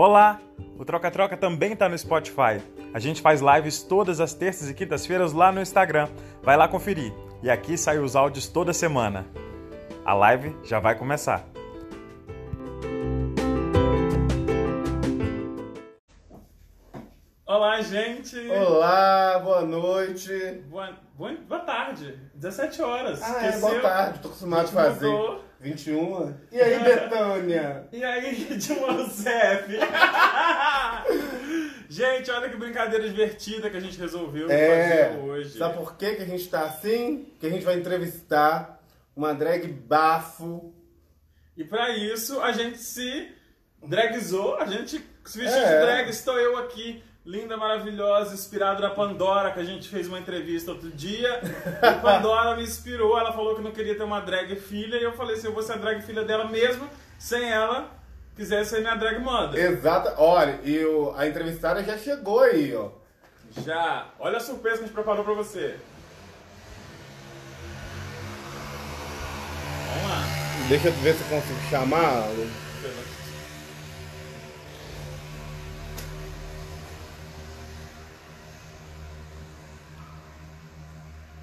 Olá! O Troca Troca também está no Spotify. A gente faz lives todas as terças e quintas-feiras lá no Instagram. Vai lá conferir. E aqui saem os áudios toda semana. A live já vai começar. Olá, gente! Olá, boa noite. Boa, boa, boa tarde, 17 horas. Ah, é, boa tarde, tô acostumado a fazer. Mudou. 21. E aí, Betânia? E aí, Rousseff? gente, olha que brincadeira divertida que a gente resolveu É, fazer hoje. sabe por que, que a gente tá assim? Que a gente vai entrevistar uma drag bafo. E pra isso, a gente se dragizou, a gente se vestiu É. de drag. Estou eu aqui, linda, maravilhosa, inspirado na Pandora, que a gente fez uma entrevista outro dia. E Pandora me inspirou, ela falou que não queria ter uma drag filha. E eu falei assim, eu vou ser a drag filha dela mesmo, sem ela quiser ser minha drag mother. Exata. Olha, e o- a entrevistada já chegou aí, ó. Já. Olha a surpresa que a gente preparou pra você. Vamos lá. Deixa eu ver se eu consigo chamar.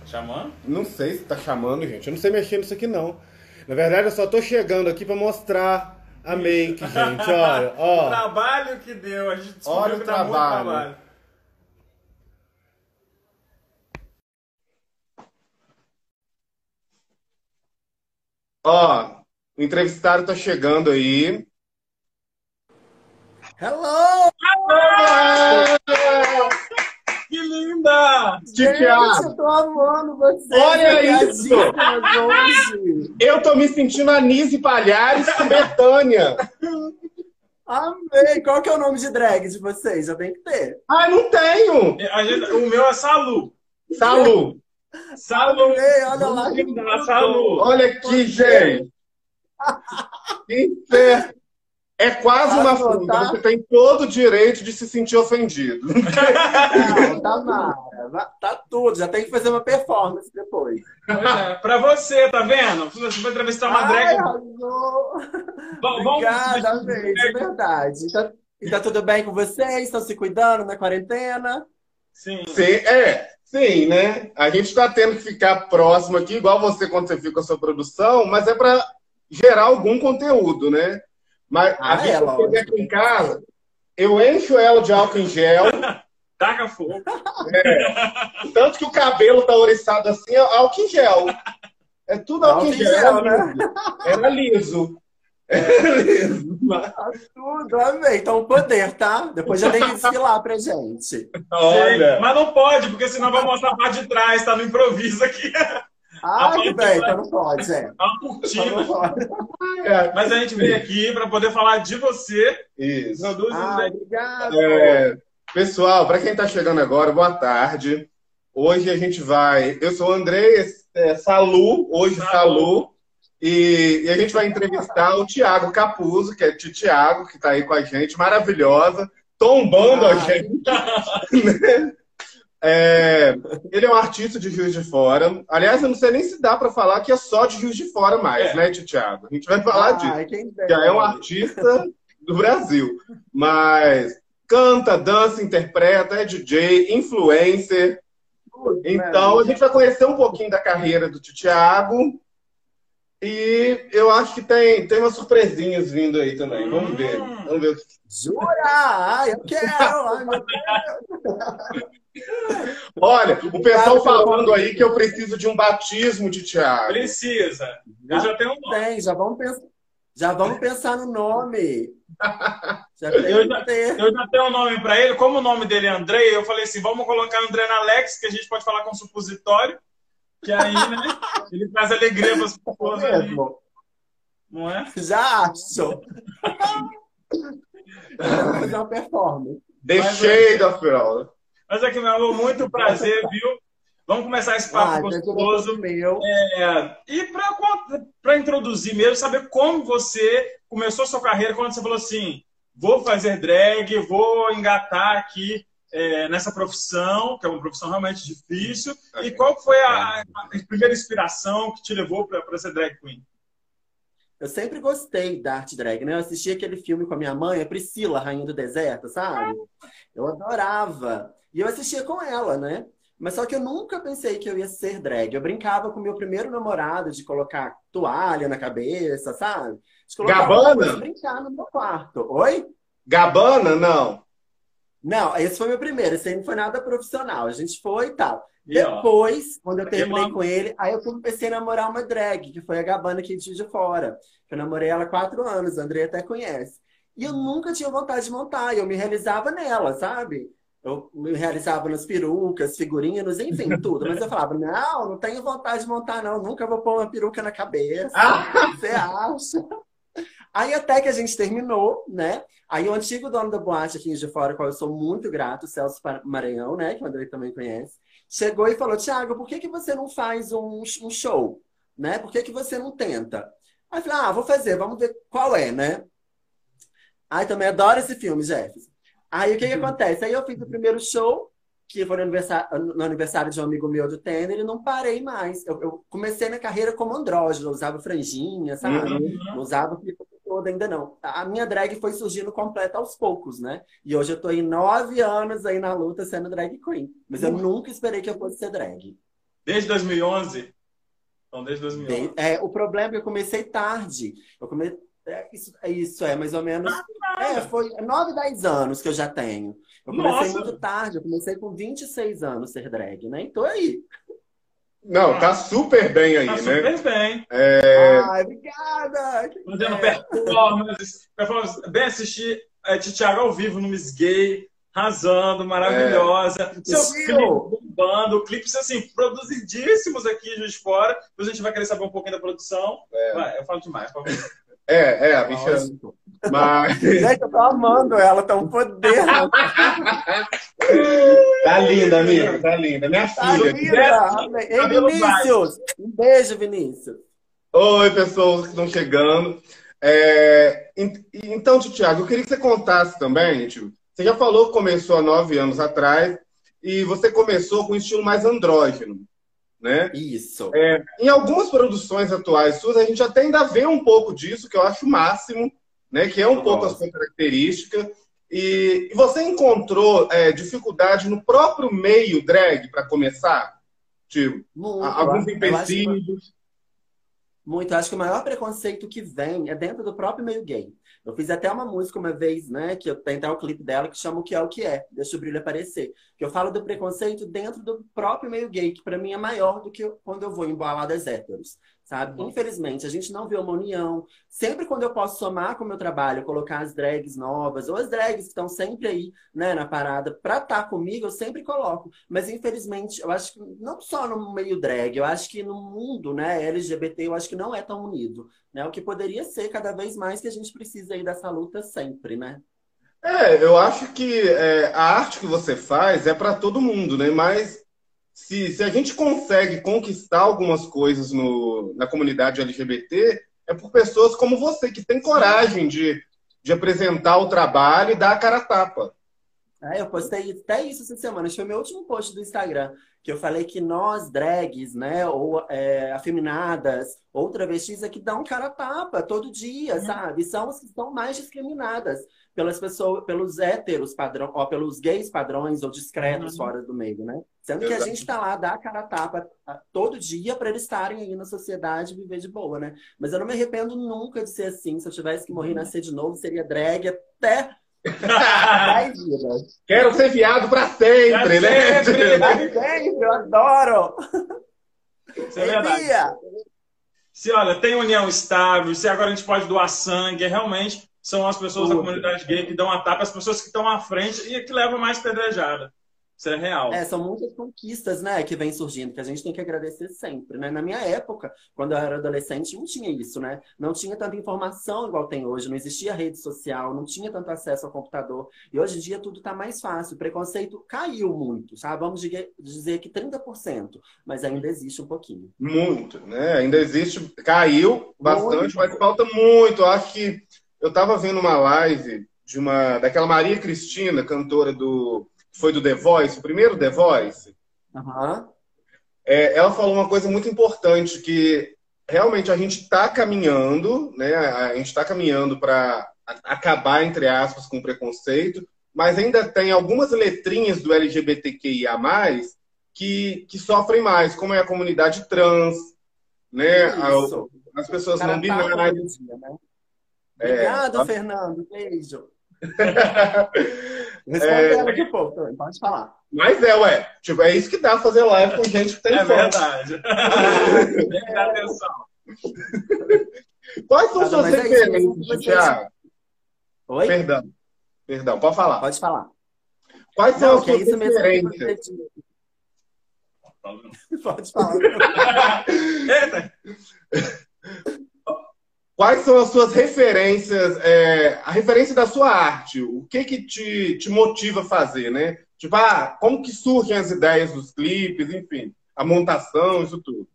Chamando? Não sei se tá chamando, gente. Eu não sei mexer nisso aqui, não. Na verdade, eu só tô chegando aqui pra mostrar a make, gente. Olha, O ó. trabalho que deu, a gente descobriu Olha o que dá muito trabalho. trabalho. Ó, o entrevistado tá chegando aí. Hello! Que Titiá, Gente, eu tô amando vocês. Olha isso! eu tô me sentindo Anise Palhares com Betânia. Amei! Qual que é o nome de drag de vocês? Eu tenho que ter. Ah, não tenho! A gente- o meu é Salu. Salu! Salu. Amei, olha lá. Salu. Olha aqui, gente! Infer- É quase uma afronta. tá? Você tem todo o direito de se sentir ofendido. Não, tá. Va- Tá tudo. Já tem que fazer uma performance depois. Pois é, pra você, tá vendo? Você vai entrevistar uma Ai, drag. arrasou. Vamos- vamos- Obrigada, amei. De verdade. Tá- E tá tudo bem com vocês? Estão se cuidando na quarentena? Sim. Sim, é, sim, né? A gente está tendo que ficar próximo aqui, igual você quando você fica com a sua produção, mas é para gerar algum conteúdo, né? Mas a Ah, gente é, chega lógico. aqui em casa, eu encho ela de álcool em gel, Taca fogo. tanto que o cabelo tá oriçado assim, é álcool em gel. É tudo álcool, Álcool em gel. gel, era né? liso. Era liso. Era liso. Tá tudo, amei. Então, poder, tá? Depois já tem que desfilar pra gente. Olha. Mas não pode, porque senão vai mostrar a parte de trás, tá no improviso aqui. Ah, A bem, vai- então não pode, é. Não cortina. pode. É, Mas a gente veio aqui pra poder falar de você. Isso. Produz um Ah, drag- obrigado. É, pessoal, para quem está chegando agora, boa tarde. Hoje a gente vai. Eu sou o André é, Salu, hoje Salu. Salu, e, e a gente vai entrevistar o Tiago Capuzzo, que é Tio Tiago, que está aí com a gente, maravilhosa, tombando a Ah, gente. né? É, ele é um artista de Juiz de Fora. Aliás, eu não sei nem se dá para falar que é só de Juiz de Fora mais, É. né, Tio Tiago? A gente vai falar disso Ai, quem dera. já é um artista do Brasil. Mas canta, dança, interpreta, é DJ, influencer. Então a gente vai conhecer um pouquinho da carreira do Tio Thiago. E eu acho que tem, tem umas surpresinhas vindo aí também. Vamos ver. Hum. Vamos ver. Jura? Ai, eu quero! Ai, meu Deus. Olha, o pessoal falando aí que eu preciso de um batismo de Thiago. Precisa. Eu já tenho um nome. Tem, já vamos pensar. Já vamos pensar no nome. Já Eu já-. Eu já tenho um nome pra ele. Como o nome dele é Andrei, eu falei assim: vamos colocar André na Alex, que a gente pode falar com supositório. Que aí, né? Ele traz alegria para as pessoas ali, Mesmo. não é? Já acho. Vamos fazer uma performance. Mas, Shade of All. Mas aqui, meu amor, muito prazer, viu? Vamos começar esse papo Ah, gostoso. meu. É, e para introduzir mesmo, saber como você começou sua carreira, quando você falou assim, vou fazer drag, vou engatar aqui é, nessa profissão, que é uma profissão realmente difícil. E qual foi a, a primeira inspiração que te levou para ser drag queen? eu sempre gostei da arte drag, né? Eu assisti aquele filme com a minha mãe, a Priscila, Rainha do Deserto, sabe? Eu adorava. E eu assistia com ela, né? Mas só que eu nunca pensei que eu ia ser drag. Eu brincava com meu primeiro namorado de colocar toalha na cabeça, sabe? De Gabana? brincar no meu quarto. Oi? Gabana, não. Não, esse foi meu primeiro. Esse aí não foi nada profissional. A gente foi e tal. E, ó, Depois, quando eu terminei Irmão. com ele, aí eu comecei a namorar uma drag, que foi a Gabana aqui de Fora. Eu namorei ela há quatro anos, a Andrei até conhece. E eu nunca tinha vontade de montar, e eu me realizava nela, sabe? Eu me realizava nas perucas, figurinos, enfim, tudo. Mas eu falava, não, não tenho vontade de montar, não. Nunca vou pôr uma peruca na cabeça. Ah! Você acha? Aí até que a gente terminou, né? Aí o antigo dono da boate aqui de Fora, qual eu sou muito grato, Celso Maranhão, né? Que o Andrei também conhece chegou e falou: Tiago, por que, que você não faz um, um show? Né? Por que, que você não tenta? Aí eu falei: Ah, vou fazer, vamos ver qual é, né? Aí também adoro esse filme, Jefferson. Aí o que, que acontece? Aí eu fiz o primeiro show, que foi no aniversário, no aniversário de um amigo meu do Tênis, e não parei mais. Eu, eu comecei minha carreira como andrógeno, usava franjinha, sabe? Uhum. Não usava toda ainda não. A minha drag foi surgindo completa aos poucos, né? E hoje eu tô em nove anos aí na luta sendo drag queen. Mas eu nunca esperei que eu fosse ser drag. Desde 2011? Então, desde 2011. É, o problema é que eu comecei tarde. Eu comecei... É, isso, é isso, é mais ou menos. É, foi nove, dez anos que eu já tenho. Eu comecei Nossa! muito tarde, eu comecei com 26 anos ser drag, né? Então aí. Não, tá super bem aí, Tá né? super bem. Ai, obrigada! Fazendo é. performances, performances. Bem assistir é, Thiago ao vivo no Miss Gay, arrasando, maravilhosa. Seu Tio! clipe bombando, clipes assim, produzidíssimos aqui de Fora. Depois a gente vai querer saber um pouquinho da produção. Vai, eu falo demais, por favor. É, é, a bicha. Mas Gente, eu tô amando ela, tá um poder. tá linda, amiga, tá linda. Minha Tá filha. linda! Ei, Vinícius! Um beijo, Vinícius. Oi, pessoas que estão chegando. É, en- então, tio Thiago, eu queria que você contasse também, tio. Você já falou que começou há nove anos atrás e você começou com um estilo mais andrógeno, né? Isso. Em algumas produções atuais suas, a gente até ainda vê um pouco disso, que eu acho o máximo, né? Que é um Eu pouco a sua característica. E, e você encontrou é, dificuldade no próprio meio drag para começar? Tipo, Muito. alguns empecilhos. Muito. Acho que o maior preconceito que vem é dentro do próprio meio gay. Eu fiz até uma música uma vez, né? Que eu até o clipe dela que chama O Que É o Que É, Deixa o Brilho Aparecer. Que eu falo do preconceito dentro do próprio meio gay, que pra mim é maior do que quando eu vou em baladas héteros, sabe? Infelizmente, a gente não vê uma união. Sempre quando eu posso somar com o meu trabalho, colocar as drags novas, ou as drags que estão sempre aí, né, na parada, pra estar comigo, eu sempre coloco. Mas infelizmente, eu acho que não só no meio drag, eu acho que no mundo, né, LGBT, eu acho que não é tão unido, né? O que poderia ser cada vez mais que a gente precisa aí dessa luta sempre, né? É, eu acho que é, a arte que você faz é para todo mundo, né? Mas se, se a gente consegue conquistar algumas coisas no, na comunidade LGBT, é por pessoas como você, que tem coragem de, de apresentar o trabalho e dar a cara a tapa. É, eu postei até isso essa semana, acho que foi meu último post do Instagram, que eu falei que nós, drags, né, ou é, afeminadas, ou travestis, é que dão cara a tapa todo dia, sabe? São as que estão mais discriminadas pelas pessoas, pelos héteros padrão, ó, pelos gays padrões ou discretos Uhum. fora do meio, né? Sendo que a gente tá lá, dá a cara a tapa todo dia para eles estarem aí na sociedade e viver de boa, né? Mas eu não me arrependo nunca de ser assim. Se eu tivesse que morrer e nascer de novo, seria drag até 10 vidas. Quero ser viado para sempre, Pra né? sempre. Pra sempre, eu adoro! Isso é Ei, verdade. Bia! Se olha, tem união estável, se agora a gente pode doar sangue, realmente são as pessoas da Tudo. comunidade gay que dão a tapa, as pessoas que estão à frente e que levam mais pedrejada. Isso é real. É, são muitas conquistas, né, que vem surgindo, que a gente tem que agradecer sempre, né? Na minha época, quando eu era adolescente, não tinha isso, né? Não tinha tanta informação igual tem hoje, não existia rede social, não tinha tanto acesso ao computador. E hoje em dia tudo tá mais fácil. O preconceito caiu muito, sabe? Vamos dizer dizer que 30%, mas ainda existe um pouquinho. Muito, né? Ainda existe, caiu bastante, Muito. mas falta muito. Eu acho que eu estava vendo uma live de uma daquela Maria Cristina, cantora do foi do The Voice, o primeiro The Voice. Aham. É, ela falou uma coisa muito importante que realmente a gente está caminhando, né? A gente está caminhando para acabar, entre aspas, com preconceito, mas ainda tem algumas letrinhas do LGBTQIA+, que, que sofrem mais, como é a comunidade trans, né? Isso. As pessoas não tá binárias. dia, né? É, Obrigado, a- Fernando. Beijo. Responde ela de pouco também, pode falar. Mas é, ué. Tipo, é isso que dá fazer live com gente que tem É fome. verdade. Tem que dar atenção. Quais são Nada, suas é referências, Thiago? Oi? Perdão. Perdão, pode falar. Pode falar. Quais são Não, as que é suas que referências? Pode falar. Eita, Quais são as suas referências, é, a referência da sua arte? O que que te, te motiva a fazer, né? Tipo, ah, como que surgem as ideias dos clipes, enfim, a montação, isso tudo.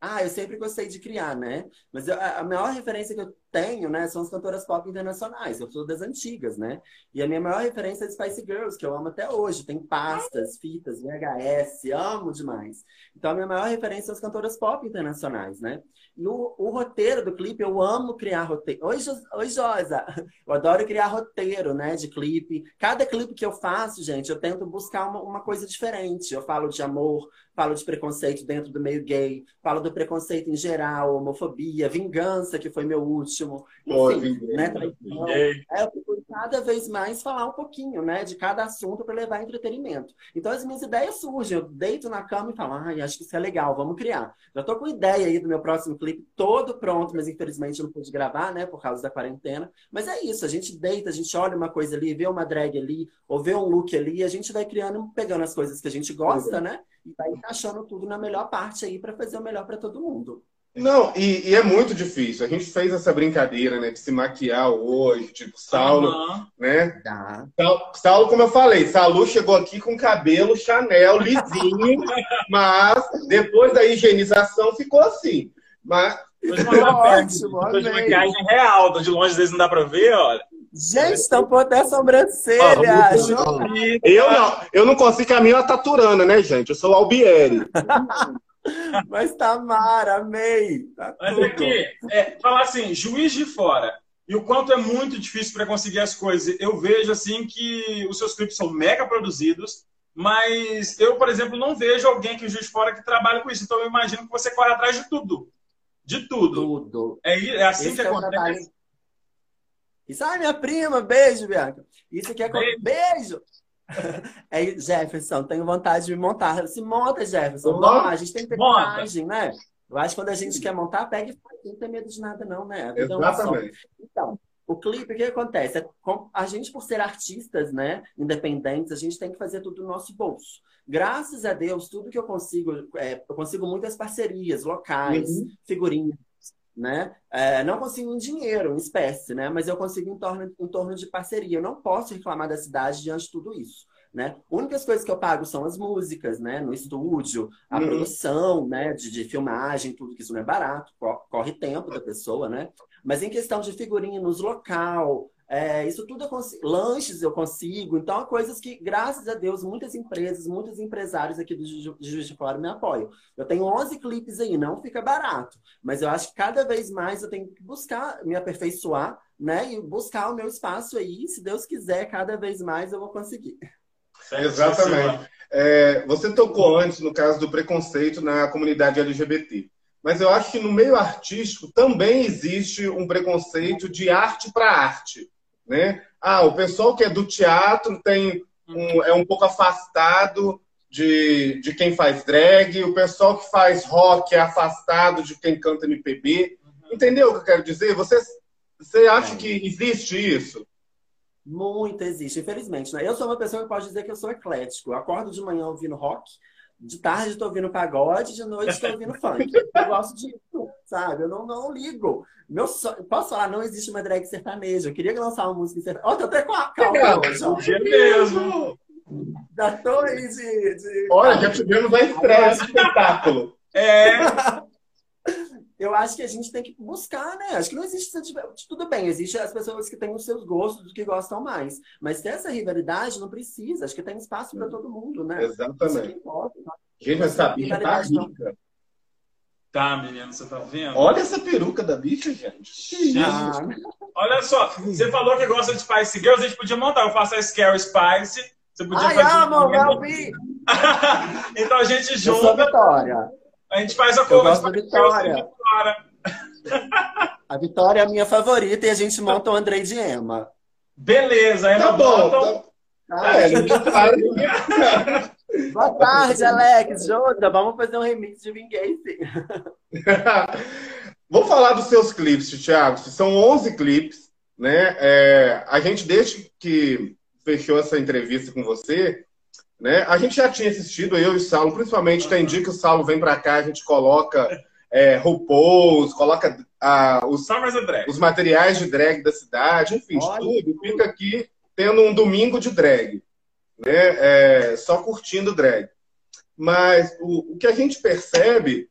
Ah, eu sempre gostei de criar, né? Mas eu- a maior referência que eu tenho, né, são as cantoras pop internacionais. Eu sou das antigas, né? E a minha maior referência é Spice Girls, que eu amo até hoje. Tem pastas, fitas, VHS, amo demais. Então a minha maior referência são as cantoras pop internacionais, né? E o, o roteiro do clipe, eu amo criar roteiro. Oi, Jo- Oi, Josa! Eu adoro criar roteiro, né, de clipe. Cada clipe que eu faço, gente, eu tento buscar uma, uma coisa diferente. Eu falo de amor, falo de preconceito dentro do meio gay, falo do preconceito em geral, homofobia, vingança, que foi meu último, Enfim, né, traição. É, eu procuro cada vez mais falar um pouquinho, né, de cada assunto para levar entretenimento. Então as minhas ideias surgem, eu deito na cama e falo, ai, acho que isso é legal, vamos criar. Já tô com ideia aí do meu próximo clipe todo pronto, mas infelizmente eu não pude gravar, né, por causa da quarentena. Mas é isso, a gente deita, a gente olha uma coisa ali, vê uma drag ali, ou vê um look ali, a gente vai criando, pegando as coisas que a gente gosta, né, e vai encaixando tudo na melhor parte aí para fazer o melhor para todo mundo. Não, e, e é muito difícil. A gente fez essa brincadeira, né, de se maquiar hoje, tipo, Saulo, aham. né? Tá. Saulo, Saulo, como eu falei, Salu chegou aqui com cabelo Chanel lisinho, mas depois da higienização ficou assim. Mas. Ótimo, Depois de maquiagem real, de longe às vezes não dá pra ver, olha. Gente, tampou até a sobrancelha. João. eu não, eu não consigo caminhar taturana, né, gente? Eu sou o Albieri. Mas tá mara, amei. Tá Mas tudo. aqui, é, falar assim, juiz de fora. E o quanto é muito difícil para conseguir as coisas. Eu vejo assim que os seus clipes são mega produzidos, mas eu, por exemplo, não vejo alguém que juiz de fora que trabalha com isso. Então eu imagino que você corre atrás de tudo. De tudo. Tudo. É, é assim Esse que é acontece. Isso, ai, minha prima, beijo, Bianca. Isso aqui é. Beijo. Beijo! É, Jefferson, tenho vontade de me montar. Se monta, Jefferson. Vamos a gente tem que ter Monta. coragem, né? Eu acho que quando a gente quer montar, pega e faz. Não tem medo de nada, não, né? É. Exatamente. Então, o clipe, o que acontece? É, a gente, por ser artistas, né, independentes, a gente tem que fazer tudo do nosso bolso. Graças a Deus, tudo que eu consigo, é, eu consigo muitas parcerias locais, Uhum. figurinhas, né? É, não consigo em dinheiro, em espécie, né? Mas eu consigo em torno, em torno de parceria. Eu não posso reclamar da cidade diante de tudo isso. Né? Únicas coisas que eu pago são as músicas, né? No estúdio, a Uhum. produção, né? De, de filmagem, tudo que isso não é barato, co- corre tempo da pessoa, né? Mas em questão de figurinos, local, é, isso tudo eu consigo. Lanches eu consigo. Então, coisas que, graças a Deus, muitas empresas, muitos empresários aqui do Juiz de Fora me apoiam. Eu tenho 11 clipes aí, não fica barato. Mas eu acho que cada vez mais eu tenho que buscar me aperfeiçoar, né? E buscar o meu espaço aí. Se Deus quiser, cada vez mais eu vou conseguir. Exatamente. É, você tocou antes no caso do preconceito na comunidade LGBT. Mas eu acho que no meio artístico também existe um preconceito de arte para arte. Né? Ah, o pessoal que é do teatro tem um, é um pouco afastado de, de quem faz drag, o pessoal que faz rock é afastado de quem canta MPB. Entendeu o que eu quero dizer? Você, você acha que existe isso? Muito existe, infelizmente. Né? Eu sou uma pessoa que pode dizer que eu sou eclético. Eu acordo de manhã ouvindo rock, de tarde estou ouvindo pagode, de noite estou ouvindo funk. Eu gosto disso, sabe? Eu não, não ligo. Meu so... Posso falar, não existe uma drag sertaneja. Eu queria lançar uma música sertaneja. Ó, tô até com a calma hoje. É mesmo. Já tô aí de. de... Olha, já tivemos a estreia do espetáculo. É, Eu acho que a gente tem que buscar, né? Acho que não existe. Tudo bem, existe as pessoas que têm os seus gostos, do que gostam mais. Mas ter essa rivalidade não precisa. Acho que tem espaço para todo mundo, né? Isso que Exatamente. importa. Gente, essa bicha tá rica. Tá, menino, você tá vendo? Olha essa peruca da bicha, gente. Ah, olha só, você falou que gosta de Spice Girls, a gente podia montar. Eu faço a Scary Spice. Você podia Ai, fazer. amo, então a gente Eu sou junta, Vitória. a gente faz a Eu cover gosto da Vitória. Vitória. A Vitória é a minha favorita e a gente monta o Andrei de Emma. Beleza, aí Tá bom. Tá... É, a gente faz. Boa tarde, Alex. Jota, vamos fazer um remix de Vingacy. Vou falar dos seus clipes, Thiago. São 11 clipes, né? É, a gente, desde que fechou essa entrevista com você, né? A gente já tinha assistido, eu e o Saulo, principalmente tem dia que o Saulo vem pra cá, a gente coloca é, RuPaul's, coloca ah, os, os materiais de drag da cidade, enfim, de Olha, tudo. Fica aqui tendo um domingo de drag, né? É, só curtindo drag. Mas o, o que a gente percebe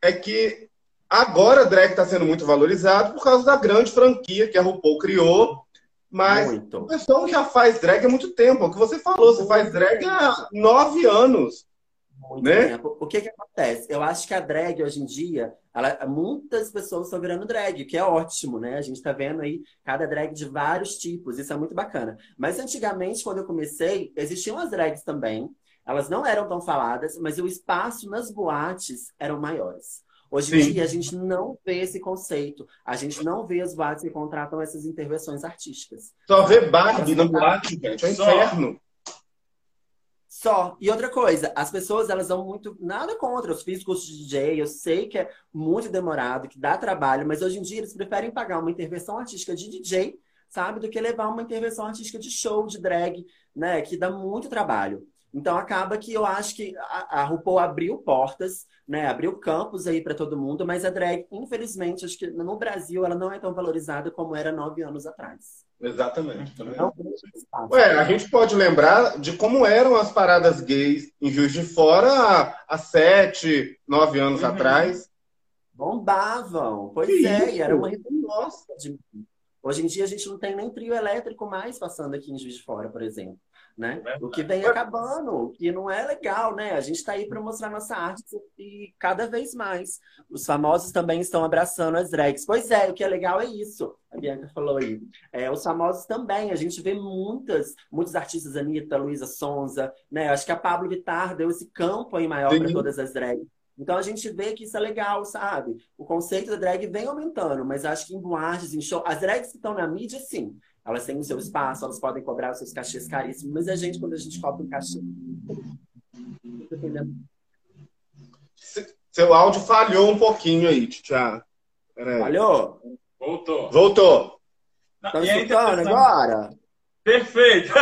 é que agora drag está sendo muito valorizado por causa da grande franquia que a RuPaul criou. Mas o Muito. pessoal já faz drag há muito tempo. É o que você falou, você faz drag há nove anos. Muito Né? tempo. O que que acontece? Eu acho que a drag hoje em dia, ela- muitas pessoas estão virando drag, que é ótimo, né? A gente tá vendo aí cada drag de vários tipos, isso é muito bacana. Mas antigamente, quando eu comecei, existiam as drags também. Elas não eram tão faladas, mas o espaço nas boates eram maiores. Hoje em Sim. dia, a gente não vê esse conceito. A gente não vê as boates que contratam essas intervenções artísticas. Só ver Barbie no boate, gente. É um inferno. Só. E outra coisa, as pessoas elas dão muito nada contra os físicos de DJ. Eu sei que é muito demorado, que dá trabalho, mas hoje em dia eles preferem pagar uma intervenção artística de DJ, sabe, do que levar uma intervenção artística de show, de drag, né, que dá muito trabalho. Então acaba que eu acho que a, a RuPaul abriu portas, né, abriu campos aí para todo mundo, mas a drag, infelizmente, acho que no Brasil ela não é tão valorizada como era nove anos atrás. Exatamente. tá vendo? Não. Ué, a gente pode lembrar de como eram as paradas gays em Juiz de Fora há, há sete, nove anos Uhum. atrás. Bombavam. Pois Que é, isso? e era uma Nossa. de- Hoje em dia a gente não tem nem trio elétrico mais passando aqui em Juiz de Fora, por exemplo. Né? Verdade. O que vem acabando, o que não é legal, né? A gente está aí para mostrar nossa arte e cada vez mais. Os famosos também estão abraçando as drags. Pois é, o que é legal é isso. A Bianca falou aí. É, os famosos também, a gente vê muitas, muitos artistas, Anitta, Luísa Sonza, né? Acho que a Pablo Vittar deu esse campo aí maior para todas as drags. Então a gente vê que isso é legal, sabe? O conceito da drag vem aumentando, mas acho que em boates, em show, as drags que estão na mídia, sim. Elas têm o seu espaço, elas podem cobrar os seus cachês caríssimos, mas a gente, quando a gente cobra um cachê. Seu áudio falhou um pouquinho aí. Peraí. Falhou? Voltou. Voltou. Não, Estão e é escutando agora? Perfeito.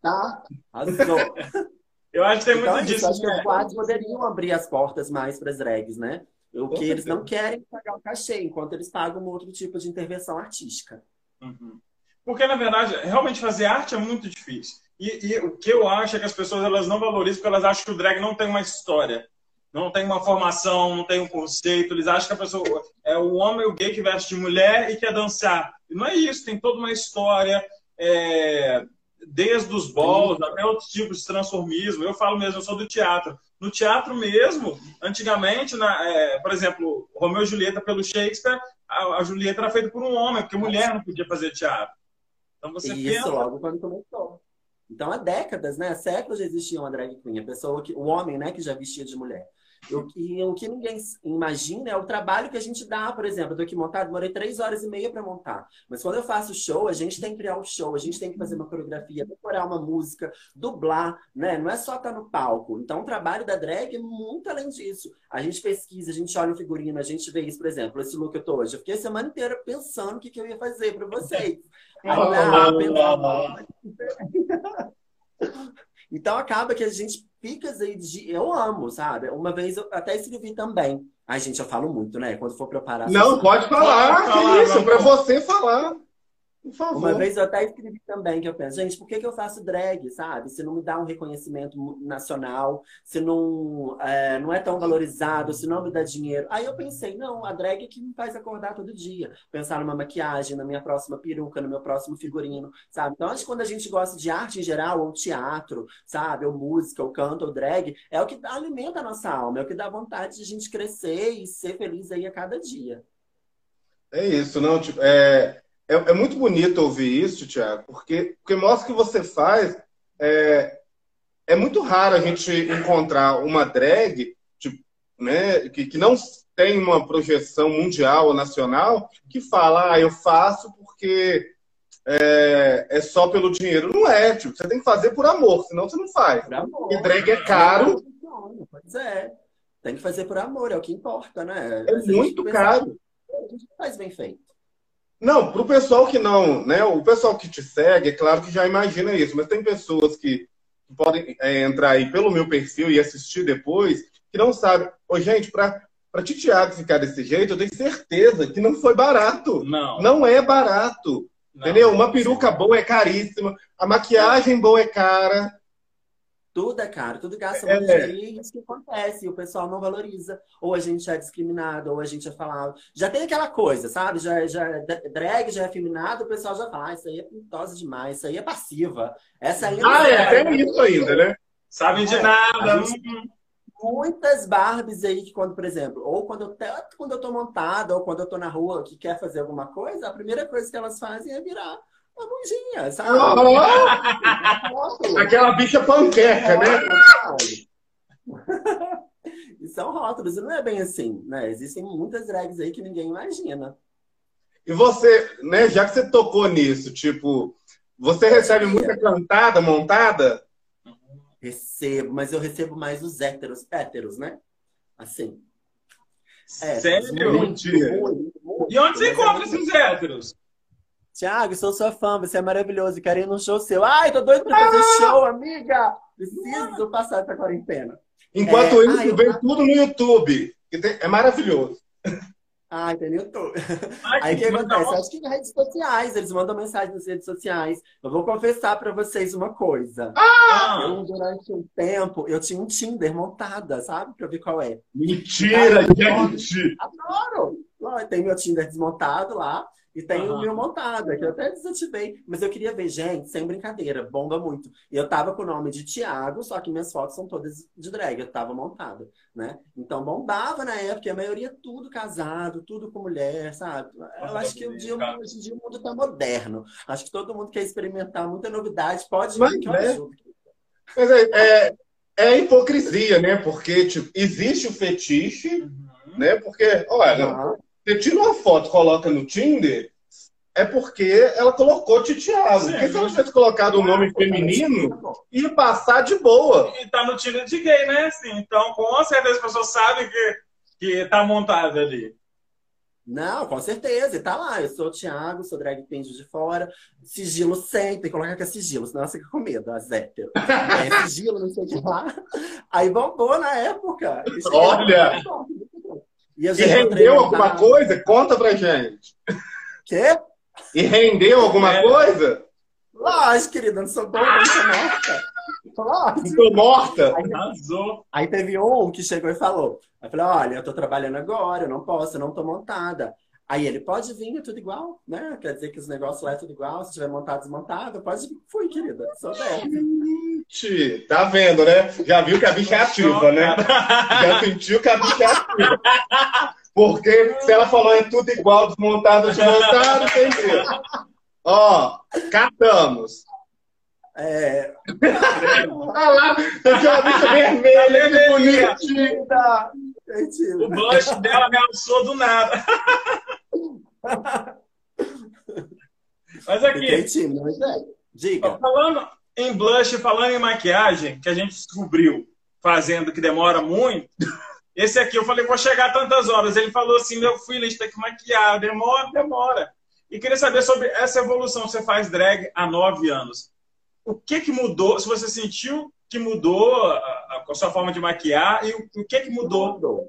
Tá? Arrasou. Eu acho que tem Então, muito é isso, disso. acho que né? os boates poderiam abrir as portas mais para as drags, né? O Com que eles não querem pagar o cachê, enquanto eles pagam um outro tipo de intervenção artística. Uhum. Porque, na verdade, realmente fazer arte é muito difícil. E, e o que eu acho é que as pessoas elas não valorizam porque elas acham que o drag não tem uma história, não tem uma formação, não tem um conceito. Eles acham que a pessoa é o homem, o gay que veste de mulher e quer dançar. E não é isso, tem toda uma história, é, desde os balls até outros tipos de transformismo. Eu falo mesmo, eu sou do teatro. No teatro mesmo, antigamente, na, é, por exemplo, Romeu e Julieta pelo Shakespeare, a, a Julieta era feita por um homem, porque mulher não podia fazer teatro. Então você E isso pensa. logo quando começou. Então, há décadas, né? Há séculos já existia uma drag queen, a pessoa que, o homem, né, que já vestia de mulher. O que, o que ninguém imagina é o trabalho que a gente dá, por exemplo. Eu tô aqui montado, demorei três horas e meia para montar. Mas quando eu faço show, a gente tem que criar o show, a gente tem que fazer uma coreografia, decorar uma música, dublar, né? Não é só estar no palco. Então, o trabalho da drag é muito além disso. A gente pesquisa, a gente olha o figurino, a gente vê isso, por exemplo, esse look que eu tô hoje. Eu fiquei a semana inteira pensando o que, que eu ia fazer para vocês. Aí, ah, pensando- Então acaba que a gente fica aí de. Eu amo, sabe? Uma vez eu até escrevi também. Ai, gente, eu falo muito, né? Quando for preparar. Não, pode falar. Pode falar, que isso, vamos. pra você falar. Por favor. Uma vez eu até escrevi também que eu penso, gente, por que, que eu faço drag, sabe? Se não me dá um reconhecimento nacional, se não é, não é tão valorizado, se não me dá dinheiro. Aí eu pensei, não, a drag é que me faz acordar todo dia. Pensar numa maquiagem, na minha próxima peruca, no meu próximo figurino, sabe? Então, acho que quando a gente gosta de arte em geral, ou teatro, sabe? Ou música, ou canto, ou drag, é o que alimenta a nossa alma, é o que dá vontade de a gente crescer e ser feliz aí a cada dia. É isso, não, tipo, é é, é, muito bonito ouvir isso, Tiago, porque, porque mostra que você faz. É, é muito raro a gente encontrar uma drag tipo, né, que, que não tem uma projeção mundial ou nacional que fala, ah, eu faço porque é, é, só pelo dinheiro. Não é, tipo, você tem que fazer por amor, senão você não faz. Por e drag é caro. Pois é. Tem que fazer por amor, é o que importa, né? É muito caro. A gente faz bem feito. Não, para o pessoal que não, né? O pessoal que te segue, é claro que já imagina isso, mas tem pessoas que podem é, entrar aí pelo meu perfil e assistir depois, que não sabem. Ô, gente, para para Tiago ficar desse jeito, eu tenho certeza que não foi barato. Não. Não é barato. Não, entendeu? Uma peruca boa é caríssima, a maquiagem boa é cara. Tudo é caro, tudo gasta muito é. dinheiro e isso que acontece, o pessoal não valoriza. Ou a gente é discriminado, ou a gente é falado. Já tem aquela coisa, sabe? Já, já drag já é feminado, o pessoal já fala, ah, isso aí é pintosa demais, isso aí é passiva. Essa aí Ah, é, tem isso ainda, né? Sabem de é, nada. Gente, muitas Barbies aí que quando, por exemplo, ou quando eu, quando eu tô montada, ou quando eu tô na rua que quer fazer alguma coisa, a primeira coisa que elas fazem é virar uma bundinha, sabe? Oh! Aquela bicha panqueca, né? e são rótulos, e não é bem assim, né? Existem muitas drags aí que ninguém imagina. E você, né, já que você tocou nisso, tipo, você recebe muita cantada montada? Recebo, mas eu recebo mais os héteros, héteros, né? Assim. É, Sério? Muito, muito, muito, e onde você encontra esses héteros? Tiago, sou sua fã, você é maravilhoso, quero ir num show seu. Ai, tô doido pra fazer ah! show, amiga! Preciso passar essa quarentena. Enquanto é, isso, ai, vem eu... tudo no YouTube. É maravilhoso. Ah, tem no YouTube. Ai, aí o que acontece? Acho que nas redes sociais, eles mandam mensagem nas redes sociais. Eu vou confessar pra vocês uma coisa. Ah! Eu, durante um tempo, eu tinha um Tinder montada, sabe? Pra ver qual é. Mentira, gente! Adoro! Tem meu Tinder desmontado lá. E tem uhum. o meu montado, que eu até desativei. Mas eu queria ver, gente, sem brincadeira, bomba muito. E eu tava com o nome de Tiago, só que minhas fotos são todas de drag, eu tava montada, né? Então bombava na época, a maioria tudo casado, tudo com mulher, sabe? Eu acho que o dia, hoje em dia o mundo tá moderno. Acho que todo mundo quer experimentar muita novidade, pode Mas, que eu né? Mas é, é, é, hipocrisia, né? Porque tipo, existe o fetiche, uhum. né? Porque, olha, uhum. Você tira uma foto coloca no Tinder, é porque ela colocou Titiago. Porque se ela tivesse colocado o um nome feminino, ia passar de boa. E tá no Tinder de gay, né? Assim, então, com certeza as pessoas sabem que, que tá montado ali. Não, com certeza. E tá lá. Eu sou o Thiago, sou drag queen de fora. Sigilo sempre. Colocar que é sigilo, senão você fica com medo, as hétero. É sigilo, não sei o que lá. Aí bombou na época. Olha! E, e rendeu alguma coisa? Conta pra gente. Quê? E rendeu alguma é. coisa? Lógico, querida, não sou boa, não sou morta. Lógico. Estou morta. Aí, aí teve um que chegou e falou. Eu falei, olha, eu tô trabalhando agora, eu não posso, eu não tô montada. Aí ele, pode vir, é tudo igual, né? Quer dizer que os negócios lá é tudo igual, se tiver montado, desmontado, pode vir. Fui, querida, sou dessa. Gente, tá vendo, né? Já viu que a bicha é ativa, né? Já sentiu que a bicha é ativa. Porque se ela falou é tudo igual, desmontado, desmontado, entendeu? Ó, catamos. É. Olha lá, tem uma bicha vermelha, que bonitinha. O blush dela me alçou do nada. Mas aqui. Tímido, mas é. Diga. Falando em blush, falando em maquiagem, que a gente descobriu fazendo que demora muito. Esse aqui eu falei, vou chegar tantas horas. Ele falou assim: meu filho, a gente tem que maquiar, demora, demora. E queria saber sobre essa evolução. Você faz drag há nove anos. O que que mudou? Se você sentiu que mudou a, a sua forma de maquiar e o, o que que mudou? Tudo.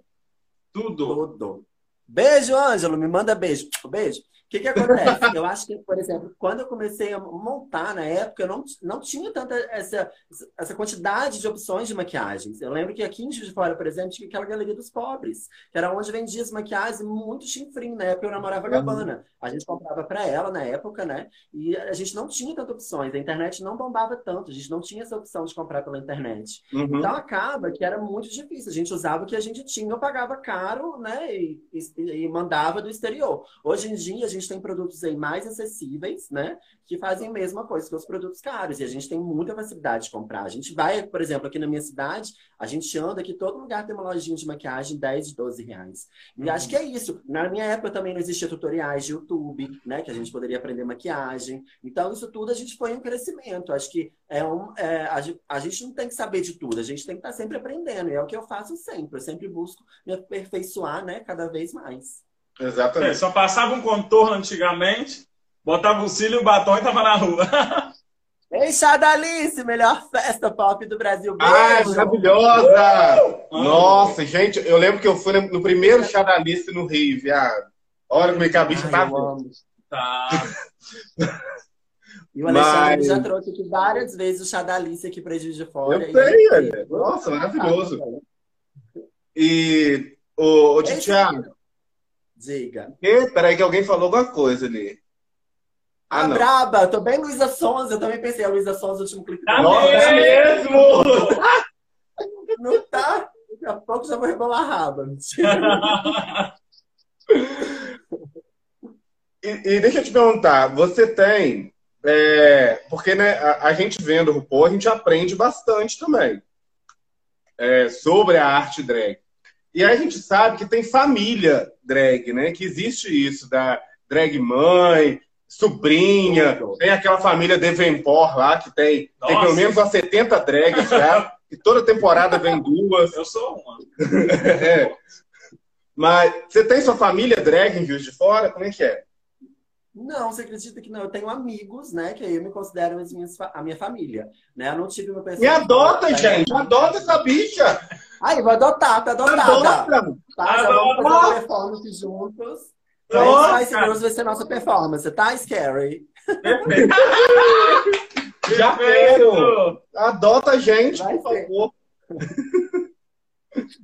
Tudo. Tudo. Beijo, Ângelo. Me manda beijo. Beijo. O que, que acontece? Eu acho que, por exemplo, quando eu comecei a montar na época, eu não, não tinha tanta essa, essa quantidade de opções de maquiagens. Eu lembro que aqui em Juiz de Fora, por exemplo, tinha aquela galeria dos pobres, que era onde vendia as maquiagens muito chinfrim. Na época eu namorava a uhum. Gabbana. A gente comprava para ela na época, né? E a gente não tinha tantas opções. A internet não bombava tanto. A gente não tinha essa opção de comprar pela internet. Uhum. Então acaba que era muito difícil. A gente usava o que a gente tinha, eu pagava caro, né? E, e, e mandava do exterior. Hoje em dia a gente gente tem produtos aí mais acessíveis, né? Que fazem a mesma coisa que os produtos caros. E a gente tem muita facilidade de comprar. A gente vai, por exemplo, aqui na minha cidade, a gente anda aqui, todo lugar tem uma lojinha de maquiagem 10, 12 reais. E uhum. acho que é isso. Na minha época também não existia tutoriais de YouTube, né? Que a gente poderia aprender maquiagem. Então, isso tudo a gente foi em crescimento. Acho que é um, é, a, a, gente não tem que saber de tudo, a gente tem que estar sempre aprendendo. E é o que eu faço sempre. Eu sempre busco me aperfeiçoar, né? Cada vez mais. Exatamente. É, só passava um contorno antigamente, botava o cílio e o batom e tava na rua. Ei, Chadalice, melhor festa pop do Brasil. Beijo. Ah, maravilhosa! Uh! Nossa, gente, eu lembro que eu fui no primeiro Chadalice no Rio, viado. Olha como é que a bicha tá. Tá. E o Alexandre Mas... já trouxe aqui várias vezes o Chadalice aqui para Juiz de Fora. Eu sei, olha. Nossa, maravilhoso. E o, o Tiago, Diga. E, peraí, que alguém falou alguma coisa ali. Ah, ah braba, tô bem Luísa Sonza, eu também pensei, a Luísa Sonza, o último clipe. Tá é mesmo! Não tá? Daqui a pouco já vou rebolar a raba. e, e, deixa eu te perguntar, você tem. É, porque né, a, a, gente vendo o RuPaul, a gente aprende bastante também é, sobre a arte drag. E aí a gente sabe que tem família drag, né? Que existe isso, da drag mãe, sobrinha, tem aquela família Devenport lá, que tem, tem pelo menos umas 70 drags já, e toda temporada vem duas. Eu sou uma. é. Mas você tem sua família drag em Juiz de Fora? Como é que é? Não, você acredita que não? Eu tenho amigos, né? Que eu me considero as minhas, a minha família. Né? Eu não tive uma pessoa. Me adota, gente! Adota essa bicha! Aí, vou adotar, tá adotada. Adota! Tá, já vamos fazer uma performance juntos. Nossa. Vai, vai ser nossa performance, tá, Scary? já quero! Adota a gente, vai por ser. favor.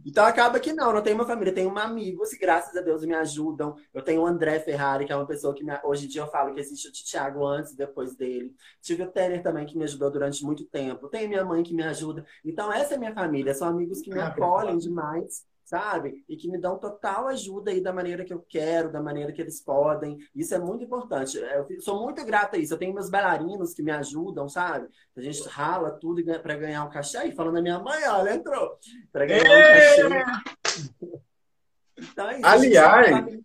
Então acaba que não, não tenho uma família, tenho amigos e graças a Deus me ajudam. Eu tenho o André Ferrari, que é uma pessoa que me... hoje em dia eu falo que existe o Thiago antes e depois dele. Tive o Teller também, que me ajudou durante muito tempo. Tenho minha mãe que me ajuda. Então essa é minha família, são amigos que me ah, acolhem demais sabe? E que me dão total ajuda aí da maneira que eu quero, da maneira que eles podem. Isso é muito importante. Eu sou muito grata a isso. Eu tenho meus bailarinos que me ajudam, sabe? A gente rala tudo para ganhar um cachê. Aí falando da minha mãe, olha, entrou. Para ganhar um cachê. Então, é isso, Aliás, né?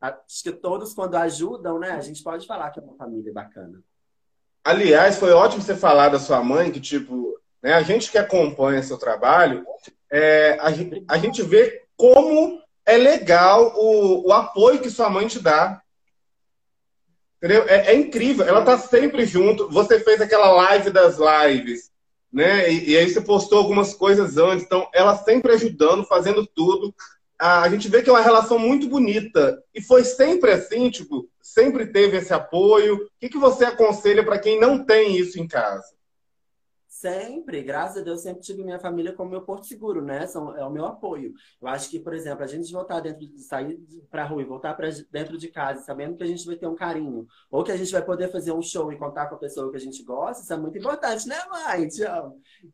acho que todos quando ajudam, né? A gente pode falar que é uma família bacana. Aliás, foi ótimo você falar da sua mãe, que tipo, né, a gente que acompanha seu trabalho, é, a, a, gente vê como é legal o, o, apoio que sua mãe te dá. Entendeu? É, é incrível. Ela tá sempre junto. Você fez aquela live das lives, né? E, e, aí você postou algumas coisas antes. Então, ela sempre ajudando, fazendo tudo. A, a gente vê que é uma relação muito bonita. E foi sempre assim, tipo, sempre teve esse apoio. O que, que você aconselha para quem não tem isso em casa? Sempre, graças a Deus, sempre tive minha família como meu porto seguro, né? São, é o meu apoio. Eu acho que, por exemplo, a gente voltar dentro de sair para rua e voltar para dentro de casa, sabendo que a gente vai ter um carinho, ou que a gente vai poder fazer um show e contar com a pessoa que a gente gosta, isso é muito importante, né, mãe?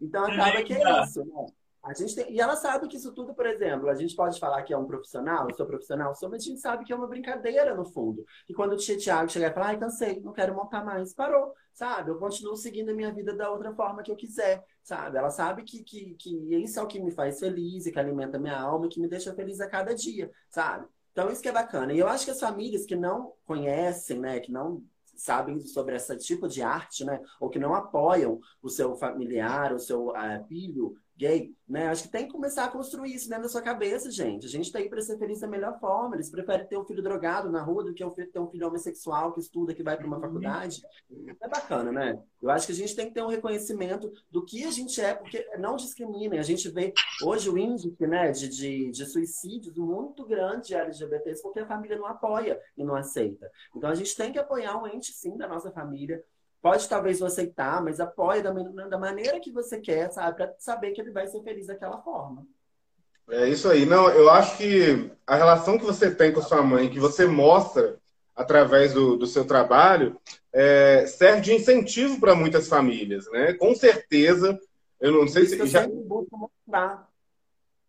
Então acaba que é isso, né? A gente tem... E ela sabe que isso tudo, por exemplo, a gente pode falar que é um profissional, eu sou profissional, sou, mas a gente sabe que é uma brincadeira no fundo. E quando o tia Thiago chegar e falar, ai, cansei, não quero montar mais, parou, sabe? Eu continuo seguindo a minha vida da outra forma que eu quiser, sabe? Ela sabe que, que, que isso é o que me faz feliz e que alimenta minha alma e que me deixa feliz a cada dia, sabe? Então isso que é bacana. E eu acho que as famílias que não conhecem, né, que não sabem sobre esse tipo de arte, né, ou que não apoiam o seu familiar, o seu uh, filho gay, né? Acho que tem que começar a construir isso dentro da sua cabeça, gente. A gente tá aí para ser feliz da melhor forma. Eles preferem ter um filho drogado na rua do que ter um filho homossexual que estuda, que vai para uma uhum. faculdade. É bacana, né? Eu acho que a gente tem que ter um reconhecimento do que a gente é, porque não discriminem. A gente vê hoje o índice né, de, de, de suicídios muito grande de LGBTs porque a família não apoia e não aceita. Então a gente tem que apoiar um ente, sim, da nossa família Pode talvez não aceitar, mas apoia da, da maneira que você quer, sabe? Para saber que ele vai ser feliz daquela forma. É isso aí. Não, eu acho que a relação que você tem com sua mãe, que você mostra através do, do seu trabalho, é, serve de incentivo para muitas famílias, né? Com certeza. Eu não sei se. Eu já... sempre busco mostrar.